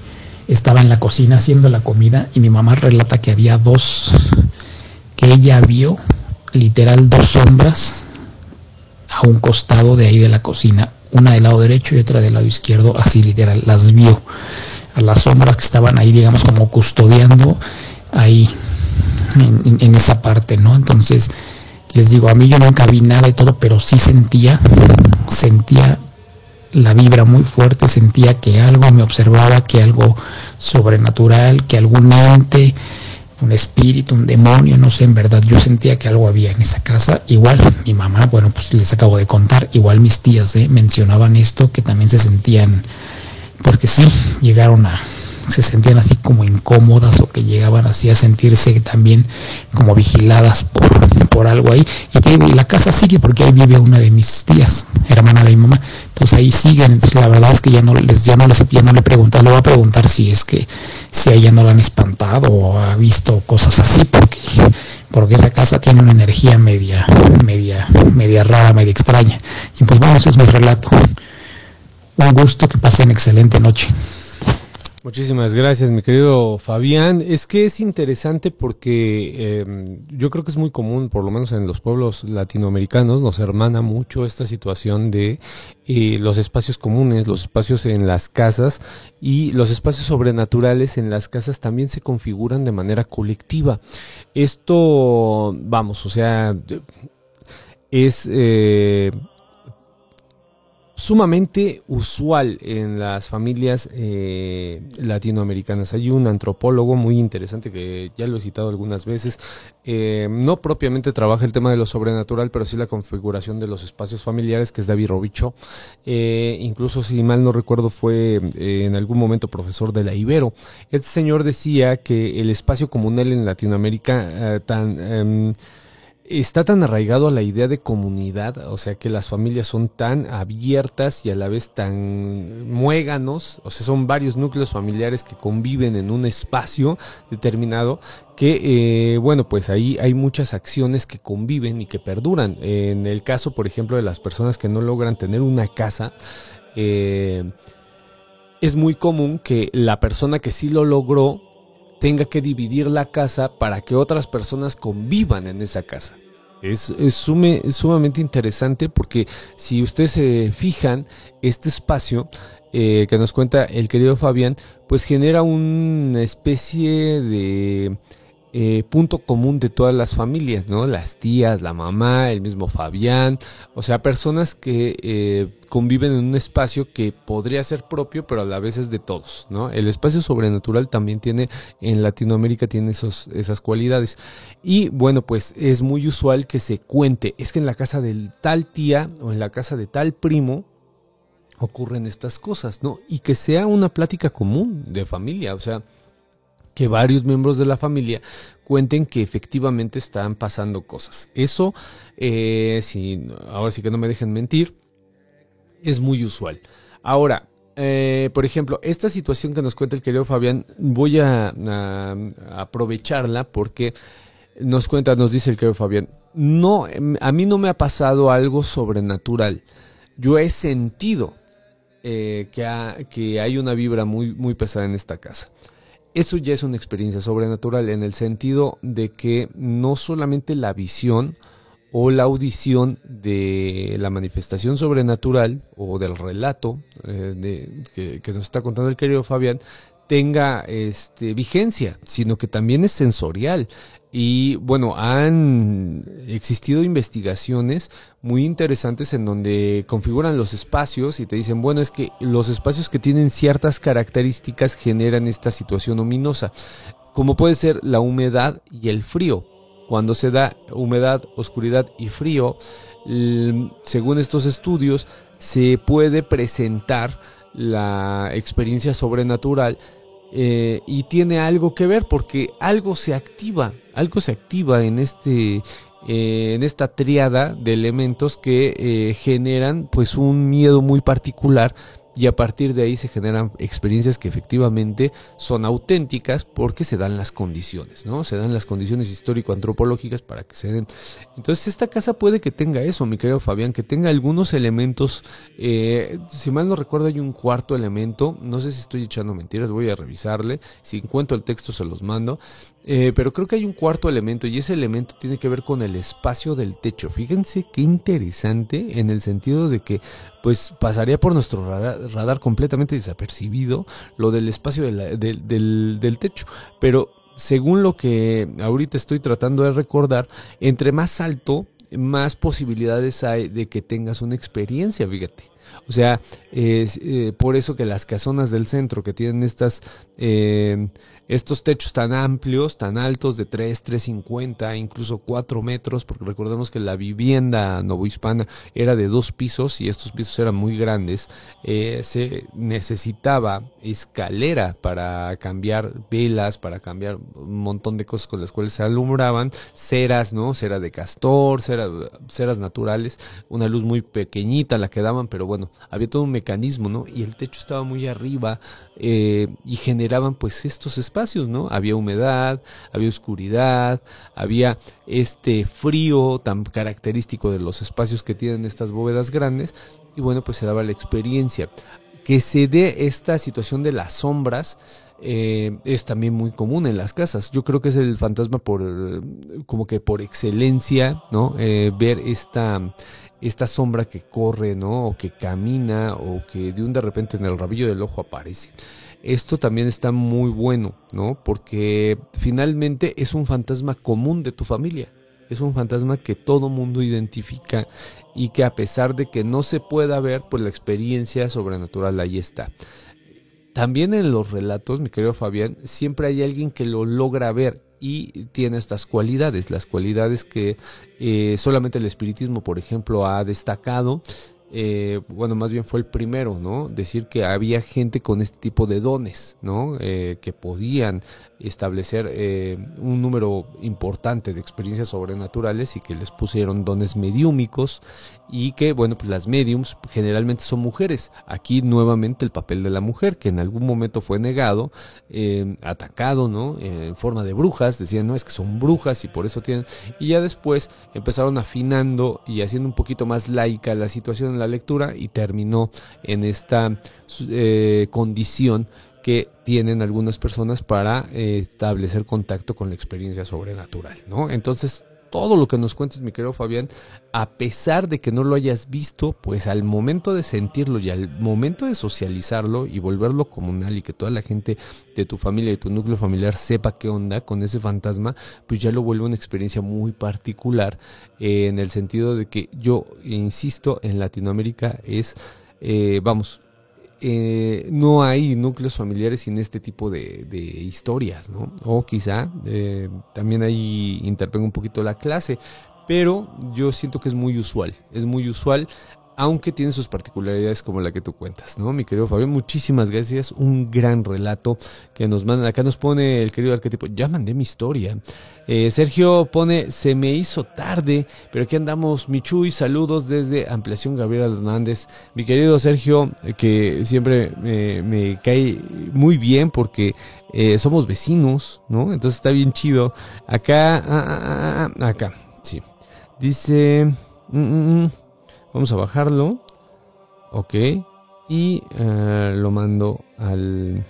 estaba en la cocina haciendo la comida y mi mamá relata que había dos, que ella vio literal dos sombras a un costado de ahí de la cocina, una del lado derecho y otra del lado izquierdo, así literal, las vio a las sombras que estaban ahí, digamos, como custodiando ahí en, esa parte, ¿no? Entonces, les digo, a mí yo nunca vi nada y todo, pero sí sentía, sentía la vibra muy fuerte, sentía que algo me observaba, que algo sobrenatural, que algún ente un espíritu, un demonio, no sé, en verdad yo sentía que algo había en esa casa. Igual mi mamá, bueno, pues les acabo de contar, igual mis tías ¿eh? mencionaban esto, que también se sentían, pues que sí, llegaron a, se sentían así como incómodas o que llegaban así a sentirse también como vigiladas por, por algo ahí. Y la casa sigue porque ahí vive una de mis tías, hermana de mi mamá. Entonces ahí siguen. Entonces la verdad es que ya no les, ya no les, ya no le pregunto, le voy a preguntar si es que si a ella no la han espantado o ha visto cosas así, porque porque esa casa tiene una energía media, media, media rara, media extraña. Y pues vamos, es mi relato. Un gusto, que pasen excelente noche. Muchísimas gracias, mi querido Fabián. Es que es interesante porque em, yo creo que es muy común, por lo menos en los pueblos latinoamericanos, nos hermana mucho esta situación de eh, los espacios comunes, los espacios en las casas y los espacios sobrenaturales en las casas también se configuran de manera colectiva. Esto, vamos, o sea, es... Eh, sumamente usual en las familias eh, latinoamericanas. Hay un antropólogo muy interesante que ya lo he citado algunas veces, eh, no propiamente trabaja el tema de lo sobrenatural, pero sí la configuración de los espacios familiares, que es David Robicho. Eh, incluso, si mal no recuerdo, fue en algún momento profesor de la Ibero. Este señor decía que el espacio comunal en Latinoamérica tan em, está tan arraigado a la idea de comunidad, o sea que las familias son tan abiertas y a la vez tan muéganos, o sea, son varios núcleos familiares que conviven en un espacio determinado, que eh, bueno, pues ahí hay muchas acciones que conviven y que perduran. En el caso, por ejemplo, de las personas que no logran tener una casa, eh, es muy común que la persona que sí lo logró tenga que dividir la casa para que otras personas convivan en esa casa. Es, sumamente interesante porque si ustedes se fijan, este espacio eh, que nos cuenta el querido Fabián, pues genera una especie de eh, punto común de todas las familias, ¿no? Las tías, la mamá, el mismo Fabián, o sea, personas que eh, conviven en un espacio que podría ser propio, pero a la vez es de todos, ¿no? El espacio sobrenatural también tiene, en Latinoamérica tiene esos, esas cualidades. Y bueno, pues es muy usual que se cuente, es que en la casa del tal tía o en la casa de tal primo, ocurren estas cosas, ¿no? Y que sea una plática común de familia, o sea, que varios miembros de la familia cuenten que efectivamente están pasando cosas. Eso, eh, ahora sí que no me dejen mentir, es muy usual. Ahora, eh, por ejemplo, esta situación que nos cuenta el querido Fabián, voy a, aprovecharla porque nos cuenta, nos dice el querido Fabián, no, a mí no me ha pasado algo sobrenatural. Yo he sentido eh, que, que hay una vibra muy, muy pesada en esta casa eso ya es una experiencia sobrenatural en el sentido de que no solamente la visión o la audición de la manifestación sobrenatural o del relato eh, que, nos está contando el querido Fabián tenga este, vigencia, sino que también es sensorial. Y bueno, han existido investigaciones muy interesantes en donde configuran los espacios y te dicen, bueno, es que los espacios que tienen ciertas características generan esta situación ominosa, como puede ser la humedad y el frío. Cuando se da humedad, oscuridad y frío, según estos estudios, se puede presentar la experiencia sobrenatural eh, y tiene algo que ver porque algo se activa, algo se activa en este eh, en esta triada de elementos que eh, generan pues un miedo muy particular y a partir de ahí se generan experiencias que efectivamente son auténticas porque se dan las condiciones, ¿no? Se dan las condiciones histórico-antropológicas para que se den. Entonces esta casa puede que tenga eso, mi querido Fabián, que tenga algunos elementos, eh, si mal no recuerdo hay un cuarto elemento, no sé si estoy echando mentiras, voy a revisarle, si encuentro el texto se los mando, eh, pero creo que hay un cuarto elemento y ese elemento tiene que ver con el espacio del techo. Fíjense qué interesante en el sentido de que pues pasaría por nuestro radar, completamente desapercibido lo del espacio del, del techo. Pero según lo que ahorita estoy tratando de recordar, entre más alto, más posibilidades hay de que tengas una experiencia, fíjate. O sea, es eh, por eso que las casonas del centro que tienen estas eh, estos techos tan amplios, tan altos de 3, 350, incluso 4 metros, porque recordemos que la vivienda novohispana era de dos pisos y estos pisos eran muy grandes, eh, se necesitaba escalera para cambiar velas, para cambiar un montón de cosas con las cuales se alumbraban, ceras, ¿no? Cera de castor, ceras naturales, una luz muy pequeñita la que daban, pero bueno, había todo un mecanismo, ¿no? Y el techo estaba muy arriba eh, y generaban pues estos espacios, ¿no? Había humedad, había oscuridad, había este frío tan característico de los espacios que tienen estas bóvedas grandes y bueno, pues se daba la experiencia. Que se dé esta situación de las sombras, eh, es también muy común en las casas. Yo creo que es el fantasma por como que por excelencia, ¿no? Eh, ver esta esta sombra que corre, ¿no? O que camina o que de un de repente en el rabillo del ojo aparece. Esto también está muy bueno, ¿no? Porque finalmente es un fantasma común de tu familia. Es un fantasma que todo mundo identifica y que a pesar de que no se pueda ver, pues la experiencia sobrenatural ahí está. También en los relatos, mi querido Fabián, siempre hay alguien que lo logra ver y tiene estas cualidades, las cualidades que eh, solamente el espiritismo, por ejemplo, ha destacado eh, bueno, más bien fue el primero, ¿no? Decir que había gente con este tipo de dones, ¿no? Eh, que podían establecer eh, un número importante de experiencias sobrenaturales y que les pusieron dones mediúmicos y que, bueno, pues las mediums generalmente son mujeres. Aquí nuevamente el papel de la mujer, que en algún momento fue negado, atacado, ¿no? en forma de brujas, decían, no, es que son brujas y por eso tienen... Y ya después empezaron afinando y haciendo un poquito más laica la situación la lectura y terminó en esta eh, condición que tienen algunas personas para eh, establecer contacto con la experiencia sobrenatural, ¿no? Entonces, todo lo que nos cuentes, mi querido Fabián, a pesar de que no lo hayas visto, pues al momento de sentirlo y al momento de socializarlo y volverlo comunal y que toda la gente de tu familia y tu núcleo familiar sepa qué onda con ese fantasma, pues ya lo vuelve una experiencia muy particular eh, en el sentido de que yo insisto, en Latinoamérica es, eh, vamos, eh, no hay núcleos familiares sin este tipo de, historias, ¿no? O quizá eh, también ahí intervenga un poquito la clase, pero yo siento que es muy usual, es muy usual aunque tiene sus particularidades como la que tú cuentas, ¿no? Mi querido Fabián, muchísimas gracias. Un gran relato que nos mandan. Acá nos pone el querido arquetipo. Ya mandé mi historia. Eh, Sergio pone, se me hizo tarde, pero aquí andamos. Michuy, saludos desde Ampliación Gabriel Hernández. Mi querido Sergio, que siempre me cae muy bien porque eh, somos vecinos, ¿no? Entonces está bien chido. Acá, ah, ah, ah, acá, sí. Dice... Mm, mm, mm. Vamos a bajarlo. Ok. Y eh, lo mando al,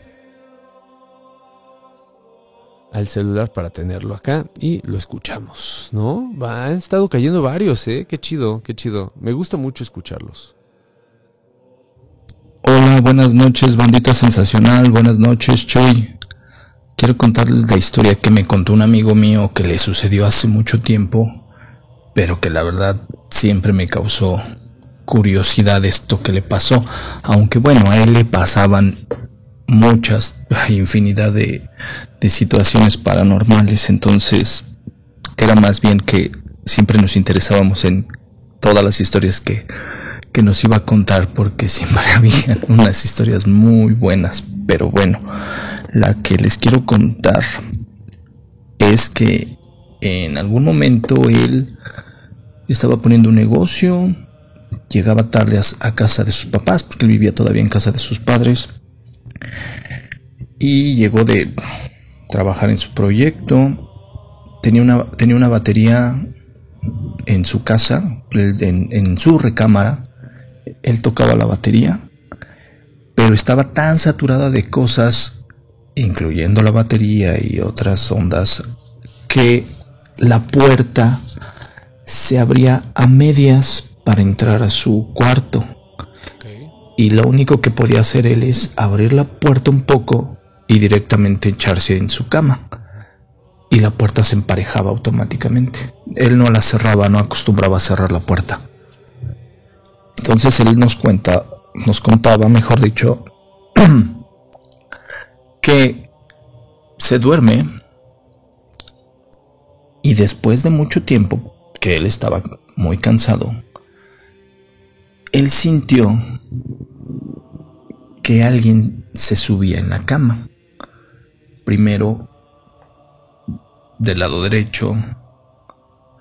al celular para tenerlo acá y lo escuchamos, ¿no? Va, han estado cayendo varios, ¿eh? Qué chido, qué chido. Me gusta mucho escucharlos. Hola, buenas noches, bandita sensacional. Buenas noches, Chuy. Quiero contarles la historia que me contó un amigo mío que le sucedió hace mucho tiempo, pero que la verdad siempre me causó curiosidad esto que le pasó, aunque bueno, a él le pasaban muchas, infinidad de, de situaciones paranormales, entonces era más bien que siempre nos interesábamos en todas las historias que, que nos iba a contar, porque siempre había unas historias muy buenas, pero bueno, la que les quiero contar es que en algún momento él estaba poniendo un negocio, llegaba tarde a, casa de sus papás, porque él vivía todavía en casa de sus padres. Y llegó de trabajar en su proyecto. Tenía una, tenía una batería en su casa, en, en su recámara. Él tocaba la batería, pero estaba tan saturada de cosas, incluyendo la batería y otras ondas, que la puerta se abría a medias para entrar a su cuarto. Y lo único que podía hacer él es abrir la puerta un poco y directamente echarse en su cama. Y la puerta se emparejaba automáticamente. Él no la cerraba, no acostumbraba a cerrar la puerta. Entonces él nos cuenta, nos contaba, mejor dicho, que se duerme y después de mucho tiempo que él estaba muy cansado, él sintió que alguien se subía en la cama. Primero del lado derecho,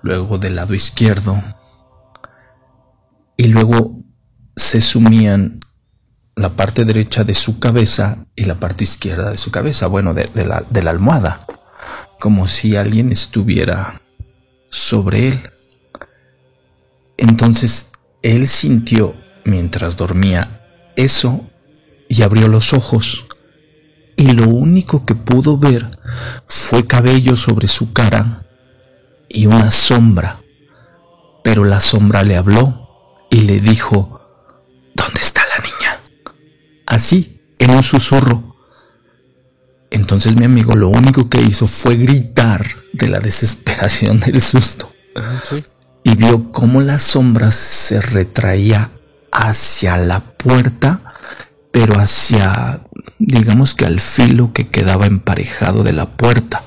luego del lado izquierdo, y luego se sumían la parte derecha de su cabeza y la parte izquierda de su cabeza, bueno, de, la, de la almohada, como si alguien estuviera sobre él. Entonces él sintió mientras dormía eso y abrió los ojos y lo único que pudo ver fue cabello sobre su cara y una sombra. Pero la sombra le habló y le dijo, ¿dónde está la niña? Así, en un susurro. Entonces mi amigo lo único que hizo fue gritar de la desesperación del susto y vio cómo la sombra se retraía hacia la puerta, pero hacia, digamos que al filo que quedaba emparejado de la puerta,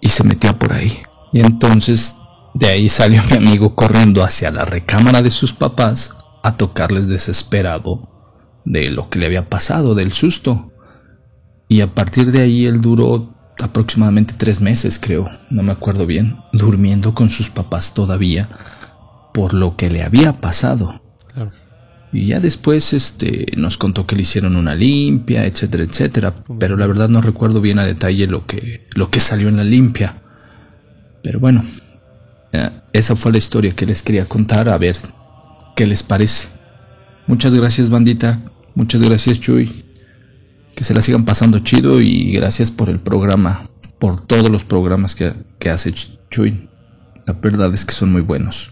y se metía por ahí. Y entonces de ahí salió mi amigo corriendo hacia la recámara de sus papás a tocarles desesperado de lo que le había pasado, del susto. Y a partir de ahí él duró aproximadamente tres meses, creo, no me acuerdo bien, durmiendo con sus papás todavía por lo que le había pasado. Y ya después este, nos contó que le hicieron una limpia, etcétera, etcétera. Pero la verdad no recuerdo bien a detalle lo que, lo que salió en la limpia. Pero bueno, esa fue la historia que les quería contar. A ver qué les parece. Muchas gracias, bandita. Muchas gracias, Chuy que se la sigan pasando chido y gracias por el programa, por todos los programas que, que hace Chuy. La verdad es que son muy buenos.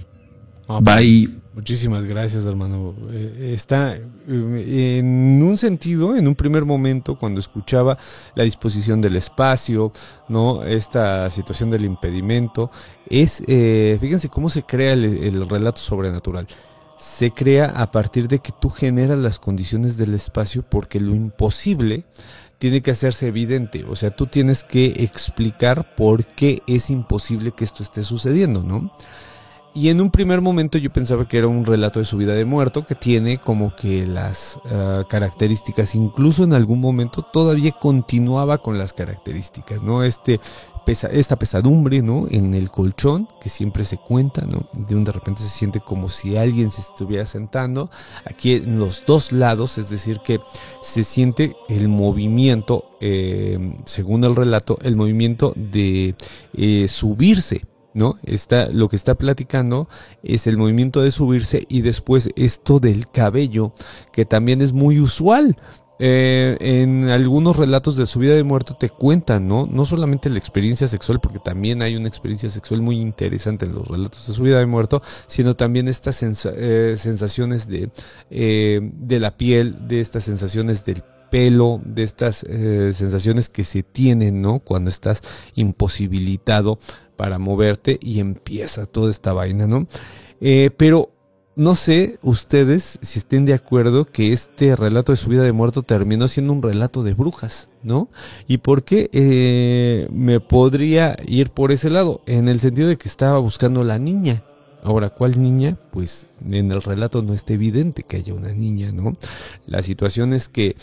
Ah, Bye. Muchísimas gracias, hermano. Eh, está eh, en un sentido, en un primer momento, cuando escuchaba la disposición del espacio, no, esta situación del impedimento, es, eh, fíjense cómo se crea el, el relato sobrenatural. Se crea a partir de que tú generas las condiciones del espacio, porque lo imposible tiene que hacerse evidente. O sea, tú tienes que explicar por qué es imposible que esto esté sucediendo, ¿no? Y en un primer momento yo pensaba que era un relato de su vida de muerto que tiene como que las uh, características, incluso en algún momento todavía continuaba con las características, ¿no? Este esta pesadumbre, ¿no? En el colchón que siempre se cuenta, ¿no? De un de repente se siente como si alguien se estuviera sentando aquí en los dos lados, es decir que se siente el movimiento, eh, según el relato, el movimiento de eh, subirse ¿no? Está, lo que está platicando es el movimiento de subirse y después esto del cabello, que también es muy usual. Eh, en algunos relatos de su vida de muerto te cuentan, ¿no? No solamente la experiencia sexual, porque también hay una experiencia sexual muy interesante en los relatos de su vida de muerto, sino también estas eh, sensaciones de, eh, de la piel, de estas sensaciones del pelo, de estas sensaciones que se tienen, ¿no? Cuando estás imposibilitado para moverte y empieza toda esta vaina, ¿no? Pero no sé ustedes si estén de acuerdo que este relato de su vida de muerto terminó siendo un relato de brujas, ¿no? Y por qué eh, me podría ir por ese lado, en el sentido de que estaba buscando la niña. Ahora, ¿cuál niña? Pues en el relato no está evidente que haya una niña, ¿no? La situación es que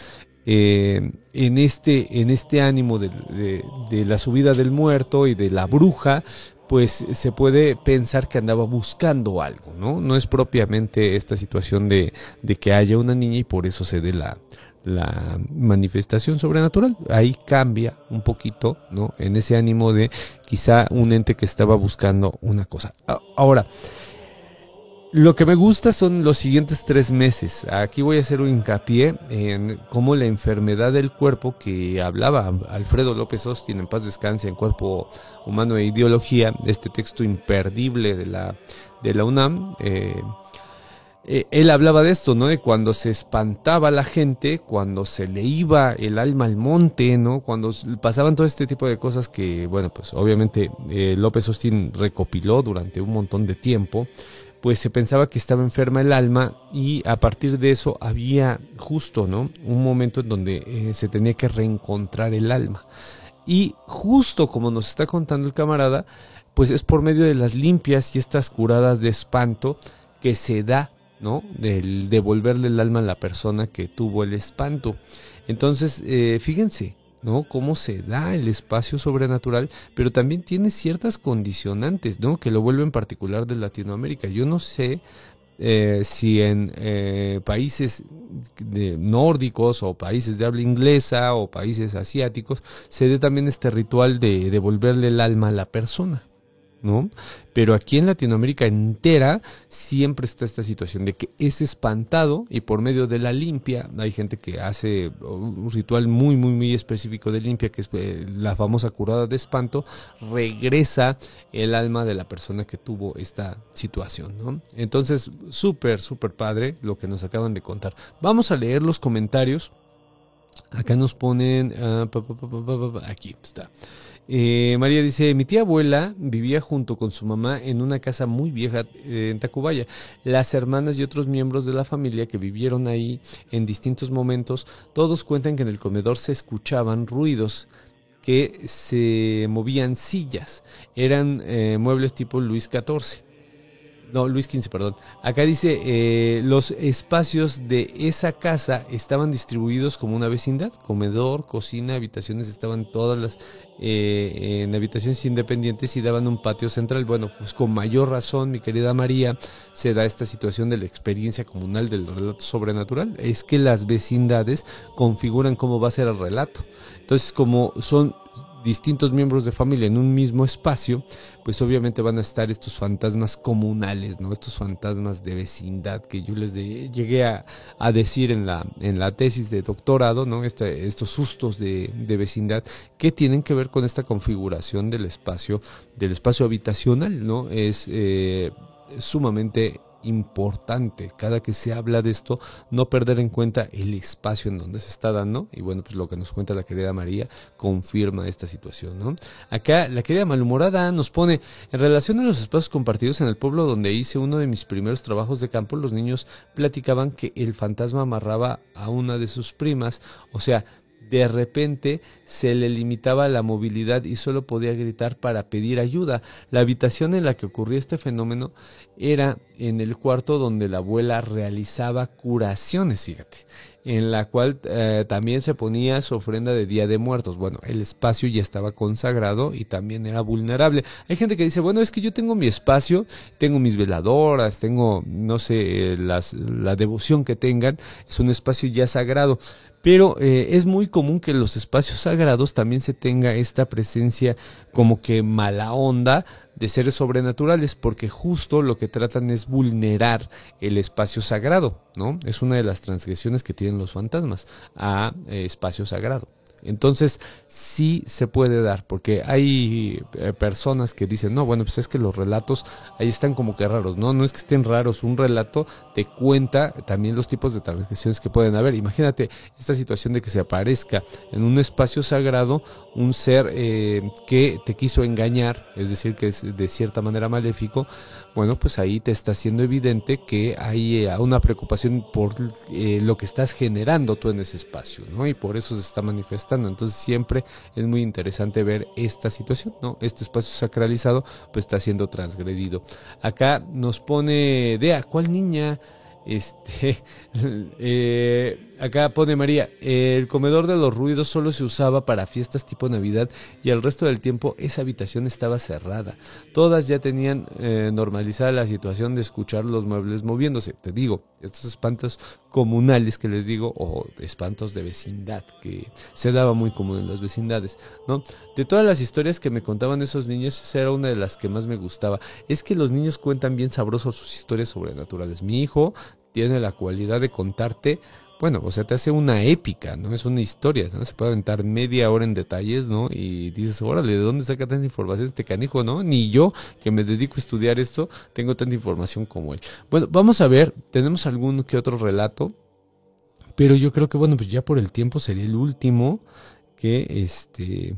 eh, en, este, en este ánimo de, de, de, la subida del muerto y de la bruja, pues se puede pensar que andaba buscando algo, ¿no? No es propiamente esta situación de, de que haya una niña y por eso se dé la, la manifestación sobrenatural. Ahí cambia un poquito, ¿no? En ese ánimo de quizá un ente que estaba buscando una cosa. Ahora, lo que me gusta son los siguientes tres meses. Aquí voy a hacer un hincapié en cómo la enfermedad del cuerpo que hablaba Alfredo López Austin en paz descanse en cuerpo humano e ideología, este texto imperdible de la, de la UNAM. Eh, eh, él hablaba de esto, ¿no? De cuando se espantaba la gente, cuando se le iba el alma al monte, ¿no? Cuando pasaban todo este tipo de cosas que, bueno, pues obviamente eh, López Austin recopiló durante un montón de tiempo pues se pensaba que estaba enferma el alma y a partir de eso había justo, ¿no? Un momento en donde eh, se tenía que reencontrar el alma. Y justo como nos está contando el camarada, pues es por medio de las limpias y estas curadas de espanto que se da, ¿no? Del devolverle el alma a la persona que tuvo el espanto. Entonces, eh, fíjense, ¿no? Cómo se da el espacio sobrenatural, pero también tiene ciertas condicionantes, ¿no? Que lo vuelven particular de Latinoamérica. Yo no sé eh, si en eh, países de nórdicos o países de habla inglesa o países asiáticos se dé también este ritual de devolverle el alma a la persona. Pero aquí en Latinoamérica entera siempre está esta situación de que es espantado y por medio de la limpia, hay gente que hace un ritual muy, muy, muy específico de limpia, que es eh, la famosa curada de espanto, regresa el alma de la persona que tuvo esta situación. Entonces, súper, súper padre lo que nos acaban de contar. Vamos a leer los comentarios. Acá nos ponen, pa, aquí está. Eh, María dice, mi tía abuela vivía junto con su mamá en una casa muy vieja eh, en Tacubaya. Las hermanas y otros miembros de la familia que vivieron ahí en distintos momentos, todos cuentan que en el comedor se escuchaban ruidos que se movían sillas. Eran eh, muebles tipo Luis XIV. No, Luis XV, perdón. Acá dice, eh, los espacios de esa casa estaban distribuidos como una vecindad. Comedor, cocina, habitaciones, estaban todas las eh, en habitaciones independientes y daban un patio central. Bueno, pues con mayor razón, mi querida María, se da esta situación de la experiencia comunal del relato sobrenatural. Es que las vecindades configuran cómo va a ser el relato. Entonces, como son distintos miembros de familia en un mismo espacio, pues obviamente van a estar estos fantasmas comunales, ¿no? Estos fantasmas de vecindad que yo les llegué a, decir en la, en la tesis de doctorado, ¿no? Este, estos sustos de, vecindad que tienen que ver con esta configuración del espacio, del espacio habitacional, ¿no? Es eh, sumamente importante cada que se habla de esto, no perder en cuenta el espacio en donde se está dando. Y bueno, pues lo que nos cuenta la querida María confirma esta situación, ¿no? Acá la querida Malhumorada nos pone, en relación a los espacios compartidos en el pueblo donde hice uno de mis primeros trabajos de campo, los niños platicaban que el fantasma amarraba a una de sus primas, o sea, de repente se le limitaba la movilidad y solo podía gritar para pedir ayuda. La habitación en la que ocurría este fenómeno era en el cuarto donde la abuela realizaba curaciones, fíjate, en la cual eh, también se ponía su ofrenda de Día de Muertos. Bueno, el espacio ya estaba consagrado y también era vulnerable. Hay gente que dice, bueno, es que yo tengo mi espacio, tengo mis veladoras, tengo, no sé, las, la devoción que tengan, es un espacio ya sagrado. Pero eh, es muy común que en los espacios sagrados también se tenga esta presencia como que mala onda de seres sobrenaturales, porque justo lo que tratan es vulnerar el espacio sagrado, ¿no? Es una de las transgresiones que tienen los fantasmas a eh, espacio sagrado. Entonces, sí se puede dar, porque hay eh, personas que dicen, no, bueno, pues es que los relatos ahí están como que raros. No, no es que estén raros, un relato te cuenta también los tipos de transgresiones que pueden haber. Imagínate esta situación de que se aparezca en un espacio sagrado un ser eh, que te quiso engañar, es decir, que es de cierta manera maléfico, bueno, pues ahí te está haciendo evidente que hay eh, una preocupación por lo que estás generando tú en ese espacio, ¿no? Y por eso se está manifestando entonces siempre es muy interesante ver esta situación, ¿no? Este espacio sacralizado pues está siendo transgredido. Acá nos pone, Dea, ¿cuál niña? Este, eh, acá pone María, el comedor de los ruidos solo se usaba para fiestas tipo Navidad y el resto del tiempo esa habitación estaba cerrada. Todas ya tenían eh, normalizada la situación de escuchar los muebles moviéndose. Te digo, estos espantos comunales que les digo, o espantos de vecindad, que se daba muy común en las vecindades, ¿no? De todas las historias que me contaban esos niños, esa era una de las que más me gustaba. Es que los niños cuentan bien sabrosos sus historias sobrenaturales. Mi hijo tiene la cualidad de contarte bueno, o sea, te hace una épica, ¿no? Es una historia, ¿no? Se puede aventar media hora en detalles, ¿no? Y dices, órale, ¿de dónde saca tanta información este canijo, no? Ni yo, que me dedico a estudiar esto, tengo tanta información como él. Bueno, vamos a ver, tenemos algún que otro relato, pero yo creo que, bueno, pues ya por el tiempo sería el último que, este...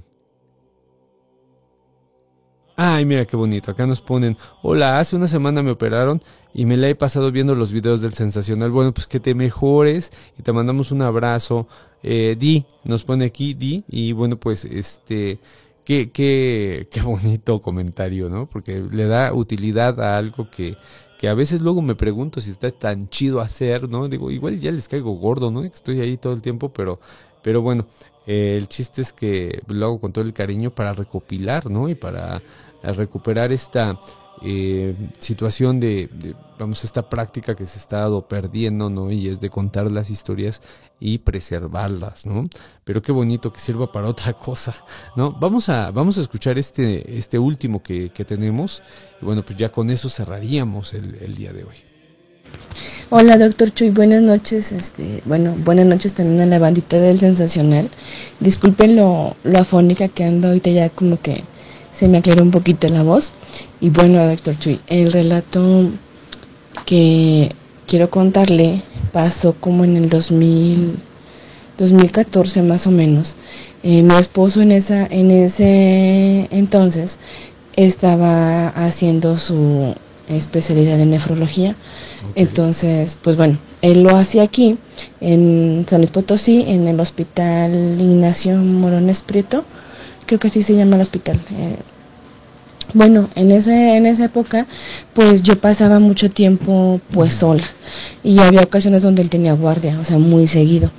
Ay, mira qué bonito. Acá nos ponen, hola, hace una semana me operaron y me la he pasado viendo los videos del sensacional. Bueno, pues que te mejores y te mandamos un abrazo. Eh, Di, nos pone aquí Di y bueno, pues este, qué, qué, qué bonito comentario, ¿no? Porque le da utilidad a algo que, que a veces luego me pregunto si está tan chido hacer, ¿no? Digo, igual ya les caigo gordo, ¿no? Estoy ahí todo el tiempo, pero, pero bueno, eh, el chiste es que lo hago con todo el cariño para recopilar, ¿no? Y para recuperar esta eh, situación de, vamos, esta práctica que se estado perdiendo, ¿no? Y es de contar las historias y preservarlas, ¿no? Pero qué bonito que sirva para otra cosa, ¿no? Vamos a, vamos a escuchar este, este último que, tenemos y bueno, pues ya con eso cerraríamos el, día de hoy. Hola, doctor Chuy, buenas noches. Este, bueno, buenas noches también a la bandita del Sensacional. Disculpen lo, lo afónica que ando ahorita ya como que se me aclaró un poquito la voz. Y bueno, doctor Chuy, el relato que quiero contarle pasó como en el 2000, 2014 más o menos. Eh, mi esposo en, esa, en ese entonces estaba haciendo su especialidad en nefrología. Entonces, pues bueno, él lo hacía aquí, en San Luis Potosí, en el hospital Ignacio Morones Prieto creo que así se llama el hospital. Eh, bueno, en ese en esa época, pues yo pasaba mucho tiempo pues sola y había ocasiones donde él tenía guardia, o sea, muy seguido.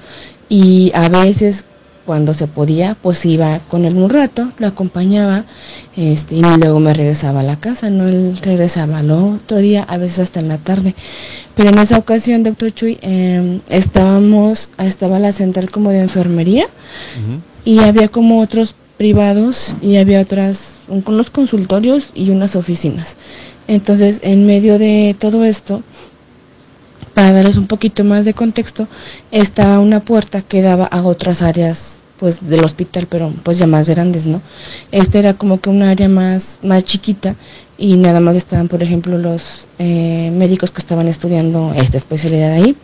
Y a veces cuando se podía, pues iba con él un rato, lo acompañaba, este, y luego me regresaba a la casa, no él regresaba al otro día, a veces hasta en la tarde. Pero en esa ocasión, doctor Chuy, em, estábamos, estaba la central como de enfermería y había como otros privados y había otras, unos consultorios y unas oficinas. Entonces, en medio de todo esto, para darles un poquito más de contexto, estaba una puerta que daba a otras áreas pues del hospital, pero pues ya más grandes, ¿no? Este era como que un área más, más chiquita y nada más estaban, por ejemplo, los eh, médicos que estaban estudiando esta especialidad ahí.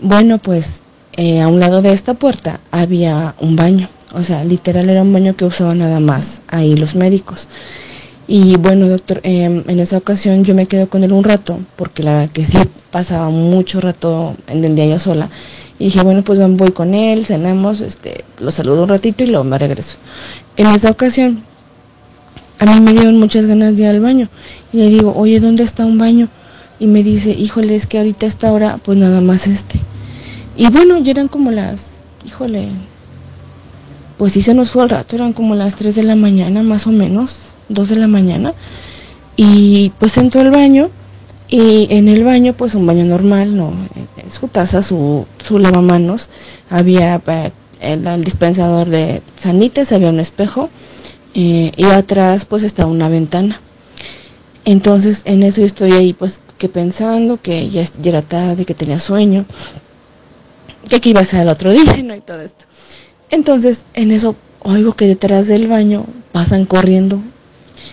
Bueno, pues eh, a un lado de esta puerta había un baño, o sea, literal era un baño que usaban nada más ahí los médicos. Y bueno, doctor, em, en esa ocasión yo me quedo con él un rato, porque la verdad que sí pasaba mucho rato en el día yo sola. Y dije, bueno, pues voy con él, cenamos, este, lo saludo un ratito y luego me regreso. En esa ocasión, a mí me dieron muchas ganas de ir al baño. Y le digo, oye, ¿dónde está un baño? Y me dice, híjole, es que ahorita a esta hora, pues nada más este. Y bueno, ya eran como las, híjole, pues sí se nos fue al rato, eran como las 3 de la mañana, más o menos, 2 de la mañana. Y pues entró al baño y en el baño, pues un baño normal, no, su taza, su, su lavamanos, había eh, el, dispensador de sanitas, había un espejo eh, y atrás pues estaba una ventana. Entonces en eso yo estoy ahí pues que pensando que ya, ya era tarde, que tenía sueño, que aquí iba a ser el otro día, ¿no? Y todo esto. Entonces, en eso oigo que detrás del baño pasan corriendo.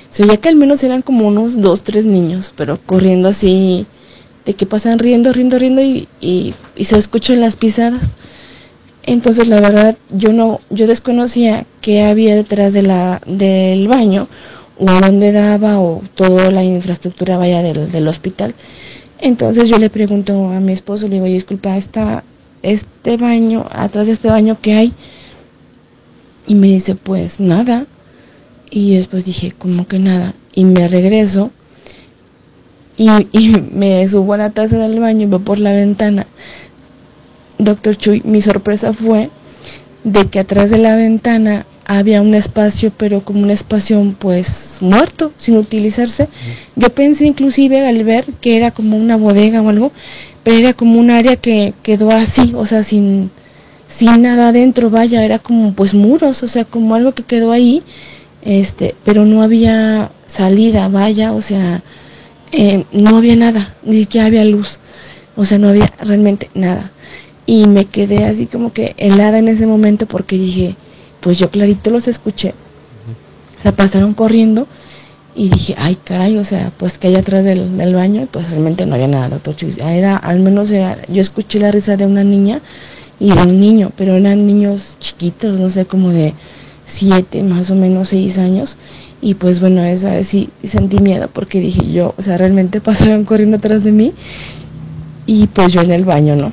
Se oía que al menos eran como unos dos, tres niños, pero corriendo así, de que pasan riendo, riendo, riendo y, y, se escuchan las pisadas. Entonces, la verdad, yo no, yo desconocía qué había detrás de la, del baño o a dónde daba o toda la infraestructura vaya del, del hospital. Entonces yo le pregunto a mi esposo, le digo, disculpa, ¿está este baño, atrás de este baño que hay? Y me dice, pues nada. Y después dije, como que nada. Y me regreso y, me subo a la taza del baño y veo por la ventana. Doctor Chuy, mi sorpresa fue de que atrás de la ventana había un espacio, pero como un espacio pues muerto, sin utilizarse. Yo pensé inclusive al ver que era como una bodega o algo, pero era como un área que quedó así, o sea, sin, sin nada adentro, vaya, era como pues muros, o sea, como algo que quedó ahí, este, pero no había salida, vaya, o sea, eh, no había nada, ni siquiera había luz, o sea, no había realmente nada. Y me quedé así como que helada en ese momento porque dije, pues yo clarito los escuché. O sea, pasaron corriendo y dije, ay caray, o sea, pues que hay atrás del, del baño, pues realmente no había nada, doctor Era, al menos era, yo escuché la risa de una niña y de un niño, pero eran niños chiquitos, no sé, como de siete, más o menos seis años. Y pues bueno, esa vez sí sentí miedo porque dije yo, o sea, realmente pasaron corriendo atrás de mí y pues yo en el baño, ¿no?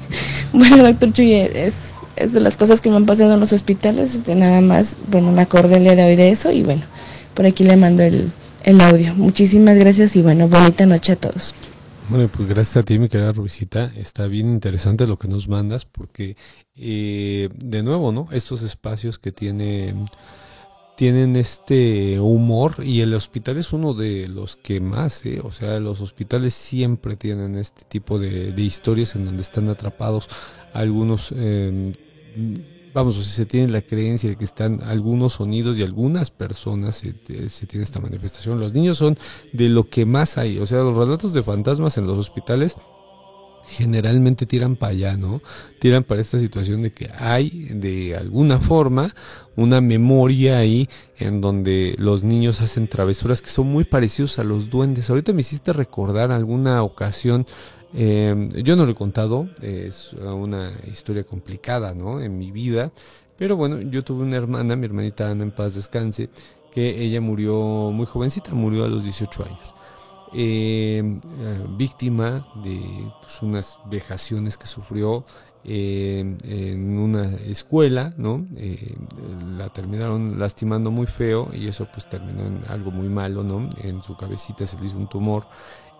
bueno, doctor Chuy, es, es de las cosas que me han pasado en los hospitales, de nada más, bueno, me acordé el día de hoy de eso y bueno, por aquí le mando el, el audio. Muchísimas gracias y bueno, bonita noche a todos. Bueno, pues gracias a ti, mi querida Rubicita. Está bien interesante lo que nos mandas porque, eh, de nuevo, ¿no? Estos espacios que tienen, tienen este humor y el hospital es uno de los que más, ¿eh? O sea, los hospitales siempre tienen este tipo de, historias en donde están atrapados algunos... Eh, vamos, o se tiene la creencia de que están algunos sonidos y algunas personas se, tiene esta manifestación. Los niños son de lo que más hay, o sea, los relatos de fantasmas en los hospitales generalmente tiran para allá, ¿no? Tiran para esta situación de que hay de alguna forma una memoria ahí en donde los niños hacen travesuras que son muy parecidos a los duendes. Ahorita me hiciste recordar alguna ocasión eh, yo no lo he contado, es una historia complicada, ¿no? En mi vida, pero bueno, yo tuve una hermana, mi hermanita Ana en paz descanse, que ella murió muy jovencita, murió a los 18 años. Eh, eh, víctima de pues, unas vejaciones que sufrió eh, en una escuela, ¿no? la terminaron lastimando muy feo y eso pues terminó en algo muy malo, ¿no? En su cabecita se le hizo un tumor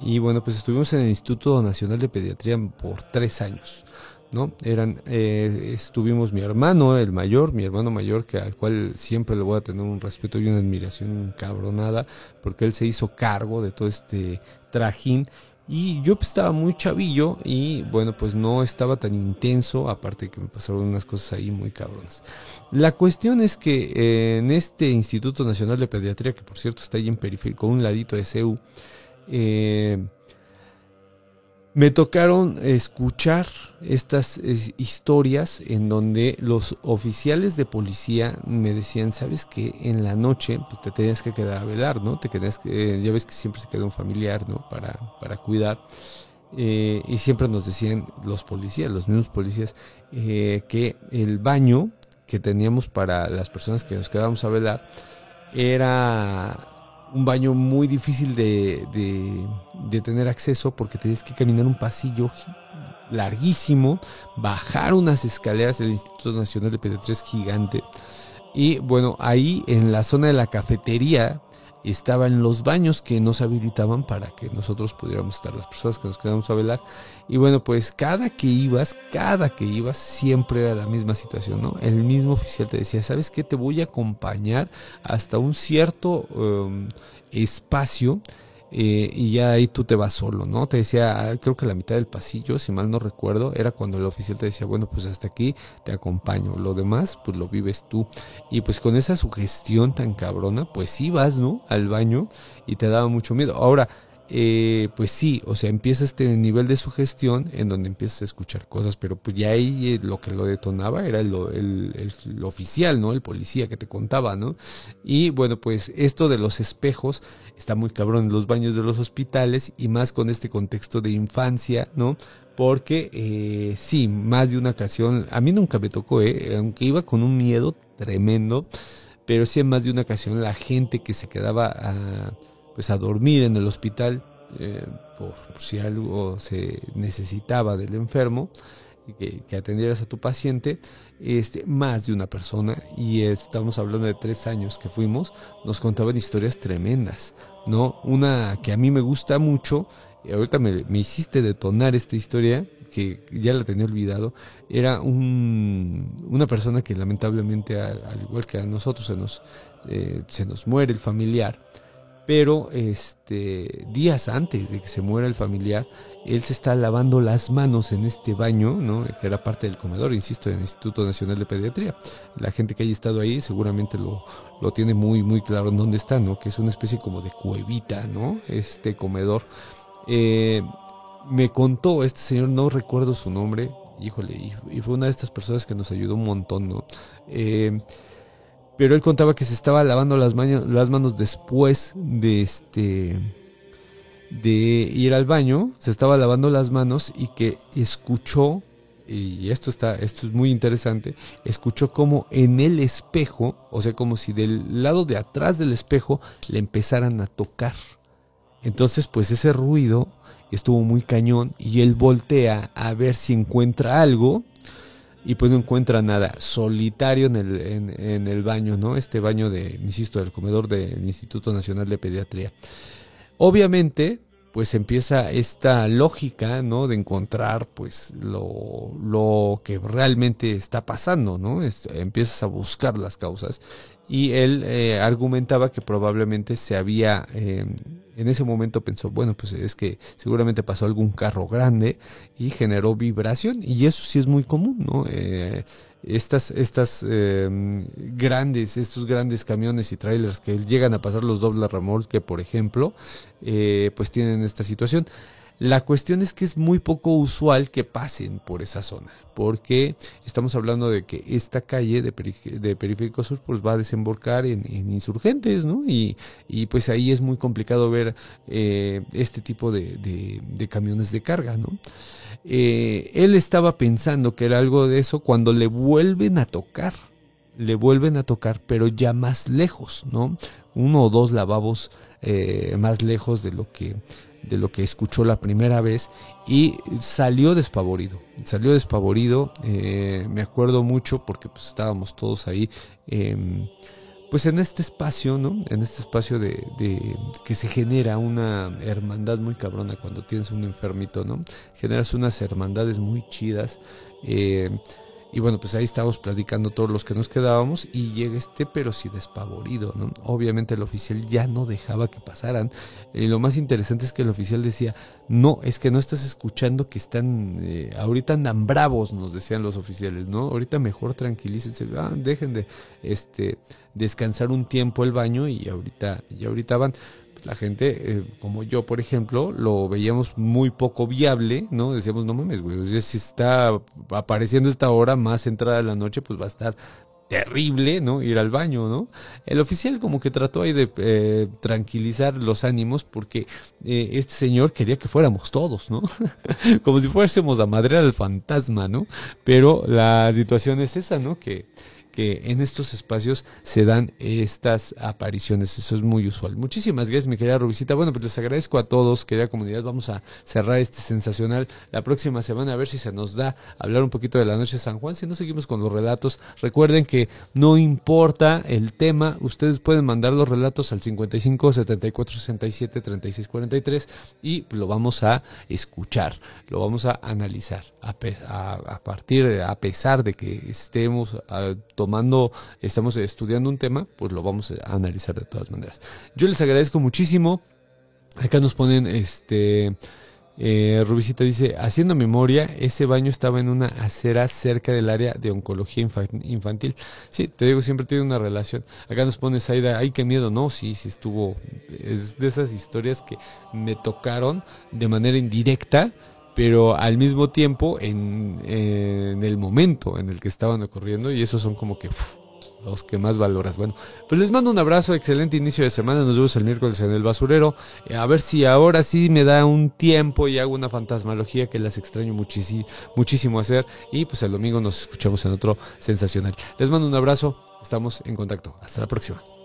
y bueno, pues estuvimos en el Instituto Nacional de Pediatría por tres años. ¿no? Eran, eh, estuvimos mi hermano, el mayor, mi hermano mayor, que al cual siempre le voy a tener un respeto y una admiración encabronada, porque él se hizo cargo de todo este trajín Y yo pues, estaba muy chavillo y bueno, pues no estaba tan intenso, aparte que me pasaron unas cosas ahí muy cabronas. La cuestión es que eh, en este Instituto Nacional de Pediatría, que por cierto está ahí en periférico, un ladito de CEU, eh, me tocaron escuchar estas historias en donde los oficiales de policía me decían, sabes que en la noche pues, te tenías que quedar a velar, ¿no? Te que, ya ves que siempre se queda un familiar, ¿no? Para, para cuidar. Eh, y siempre nos decían los policías, los mismos policías, eh, que el baño que teníamos para las personas que nos quedábamos a velar era un baño muy difícil de, de, tener acceso porque tenías que caminar un pasillo larguísimo, bajar unas escaleras del Instituto Nacional de Pediatría gigante. Y bueno, ahí en la zona de la cafetería estaban los baños que nos habilitaban para que nosotros pudiéramos estar, las personas que nos quedábamos a velar. Y bueno, pues cada que ibas, cada que ibas, siempre era la misma situación, ¿no? El mismo oficial te decía, ¿sabes qué? Te voy a acompañar hasta un cierto em, espacio eh, y ya ahí tú te vas solo, ¿no? Te decía, ah, creo que la mitad del pasillo, si mal no recuerdo, era cuando el oficial te decía, bueno, pues hasta aquí te acompaño, lo demás, pues lo vives tú. Y pues con esa sugestión tan cabrona, pues ibas, ¿no? Al baño y te daba mucho miedo. Ahora, eh, pues sí, o sea, empieza este nivel de sugestión en donde empiezas a escuchar cosas, pero pues ya ahí eh, lo que lo detonaba era el, el, oficial, ¿no? El policía que te contaba, ¿no? Y bueno, pues esto de los espejos está muy cabrón en los baños de los hospitales y más con este contexto de infancia, ¿no? Porque eh, sí, más de una ocasión, a mí nunca me tocó, eh, aunque iba con un miedo tremendo, pero sí en más de una ocasión la gente que se quedaba a pues a dormir en el hospital eh, por, si algo se necesitaba del enfermo que, que, atendieras a tu paciente este más de una persona. Y estamos hablando de tres años que fuimos nos contaban historias tremendas no una que a mí me gusta mucho y ahorita me, me hiciste detonar esta historia que ya la tenía olvidado, era un, una persona que lamentablemente, al, igual que a nosotros, se nos, eh, se nos muere el familiar pero este días antes de que se muera el familiar, él se está lavando las manos en este baño, ¿no? que era parte del comedor, insisto, en el Instituto Nacional de Pediatría. La gente que haya estado ahí seguramente lo, lo tiene muy, muy claro en dónde está, ¿no? que es una especie como de cuevita, ¿no? este comedor. Eh, me contó este señor, no recuerdo su nombre, híjole, y, fue una de estas personas que nos ayudó un montón, ¿no? Eh, pero él contaba que se estaba lavando las, manos después de este de ir al baño, se estaba lavando las manos y que escuchó y esto está esto es muy interesante, escuchó como en el espejo, o sea, como si del lado de atrás del espejo le empezaran a tocar. Entonces, pues ese ruido estuvo muy cañón y él voltea a ver si encuentra algo y pues no encuentra nada, solitario en el, en, el baño, ¿no? Este baño de, insisto, del comedor del Instituto Nacional de Pediatría. Obviamente, pues empieza esta lógica, ¿no? De encontrar, pues, lo, lo que realmente está pasando, ¿no? empiezas a buscar las causas. Y él eh, argumentaba que probablemente se había... Eh, en ese momento pensó, bueno, pues es que seguramente pasó algún carro grande y generó vibración y eso sí es muy común, ¿no? Eh, estas estas em, grandes, estos grandes camiones y trailers que llegan a pasar los doble remolque, por ejemplo, eh, pues tienen esta situación. La cuestión es que es muy poco usual que pasen por esa zona, porque estamos hablando de que esta calle de, Periférico Sur pues va a desembocar en, insurgentes, ¿no? Y, pues ahí es muy complicado ver eh, este tipo de, camiones de carga. Eh, él estaba pensando que era algo de eso cuando le vuelven a tocar, le vuelven a tocar, pero ya más lejos, ¿no? Uno o dos lavabos eh, más lejos de lo que de lo que escuchó la primera vez y salió despavorido, salió despavorido, eh, me acuerdo mucho porque pues estábamos todos ahí, em, pues en este espacio, ¿no? En este espacio de, de, que se genera una hermandad muy cabrona cuando tienes un enfermito, ¿no? Generas unas hermandades muy chidas. Eh, Y bueno, pues ahí estábamos platicando todos los que nos quedábamos y llega este, pero sí despavorido, ¿no? Obviamente el oficial ya no dejaba que pasaran. Y lo más interesante es que el oficial decía, no, es que no estás escuchando que están, eh, ahorita andan bravos, nos decían los oficiales, ¿no? Ahorita mejor tranquilícense, ah, dejen de este, descansar un tiempo el baño y ahorita, y ahorita van la gente, eh, como yo, por ejemplo, lo veíamos muy poco viable, ¿no? Decíamos, no mames, güey, si está apareciendo esta hora más entrada de la noche, pues va a estar terrible, ¿no? Ir al baño, ¿no? El oficial como que trató ahí de eh, tranquilizar los ánimos porque eh, este señor quería que fuéramos todos, ¿no? como si fuésemos a madrear al fantasma, ¿no? Pero la situación es esa, ¿no? Que que en estos espacios se dan estas apariciones. Eso es muy usual. Muchísimas gracias, mi querida Rubicita. Bueno, pues les agradezco a todos, querida comunidad. Vamos a cerrar este sensacional la próxima semana a ver si se nos da hablar un poquito de la noche de San Juan. Si no seguimos con los relatos, recuerden que no importa el tema, ustedes pueden mandar los relatos al 55 74 67 36 43 y lo vamos a escuchar, lo vamos a analizar a, partir, a pesar de que estemos a, tomando, estamos estudiando un tema, pues lo vamos a analizar de todas maneras. Yo les agradezco muchísimo. Acá nos ponen este. Eh, Rubicita dice, haciendo memoria, ese baño estaba en una acera cerca del área de oncología infantil. Sí, te digo, siempre tiene una relación. Acá nos pone Saida, ay, qué miedo. No, sí, sí estuvo. Es de esas historias que me tocaron de manera indirecta pero al mismo tiempo en, el momento en el que estaban ocurriendo y esos son como que los que más valoras. Bueno, pues les mando un abrazo, excelente inicio de semana, nos vemos el miércoles en el basurero, eh, a ver si ahora sí me da un tiempo y hago una fantasmalogía que las extraño muchísimo, muchísimo hacer y pues el domingo nos escuchamos en otro sensacional. Les mando un abrazo, estamos en contacto, hasta la próxima.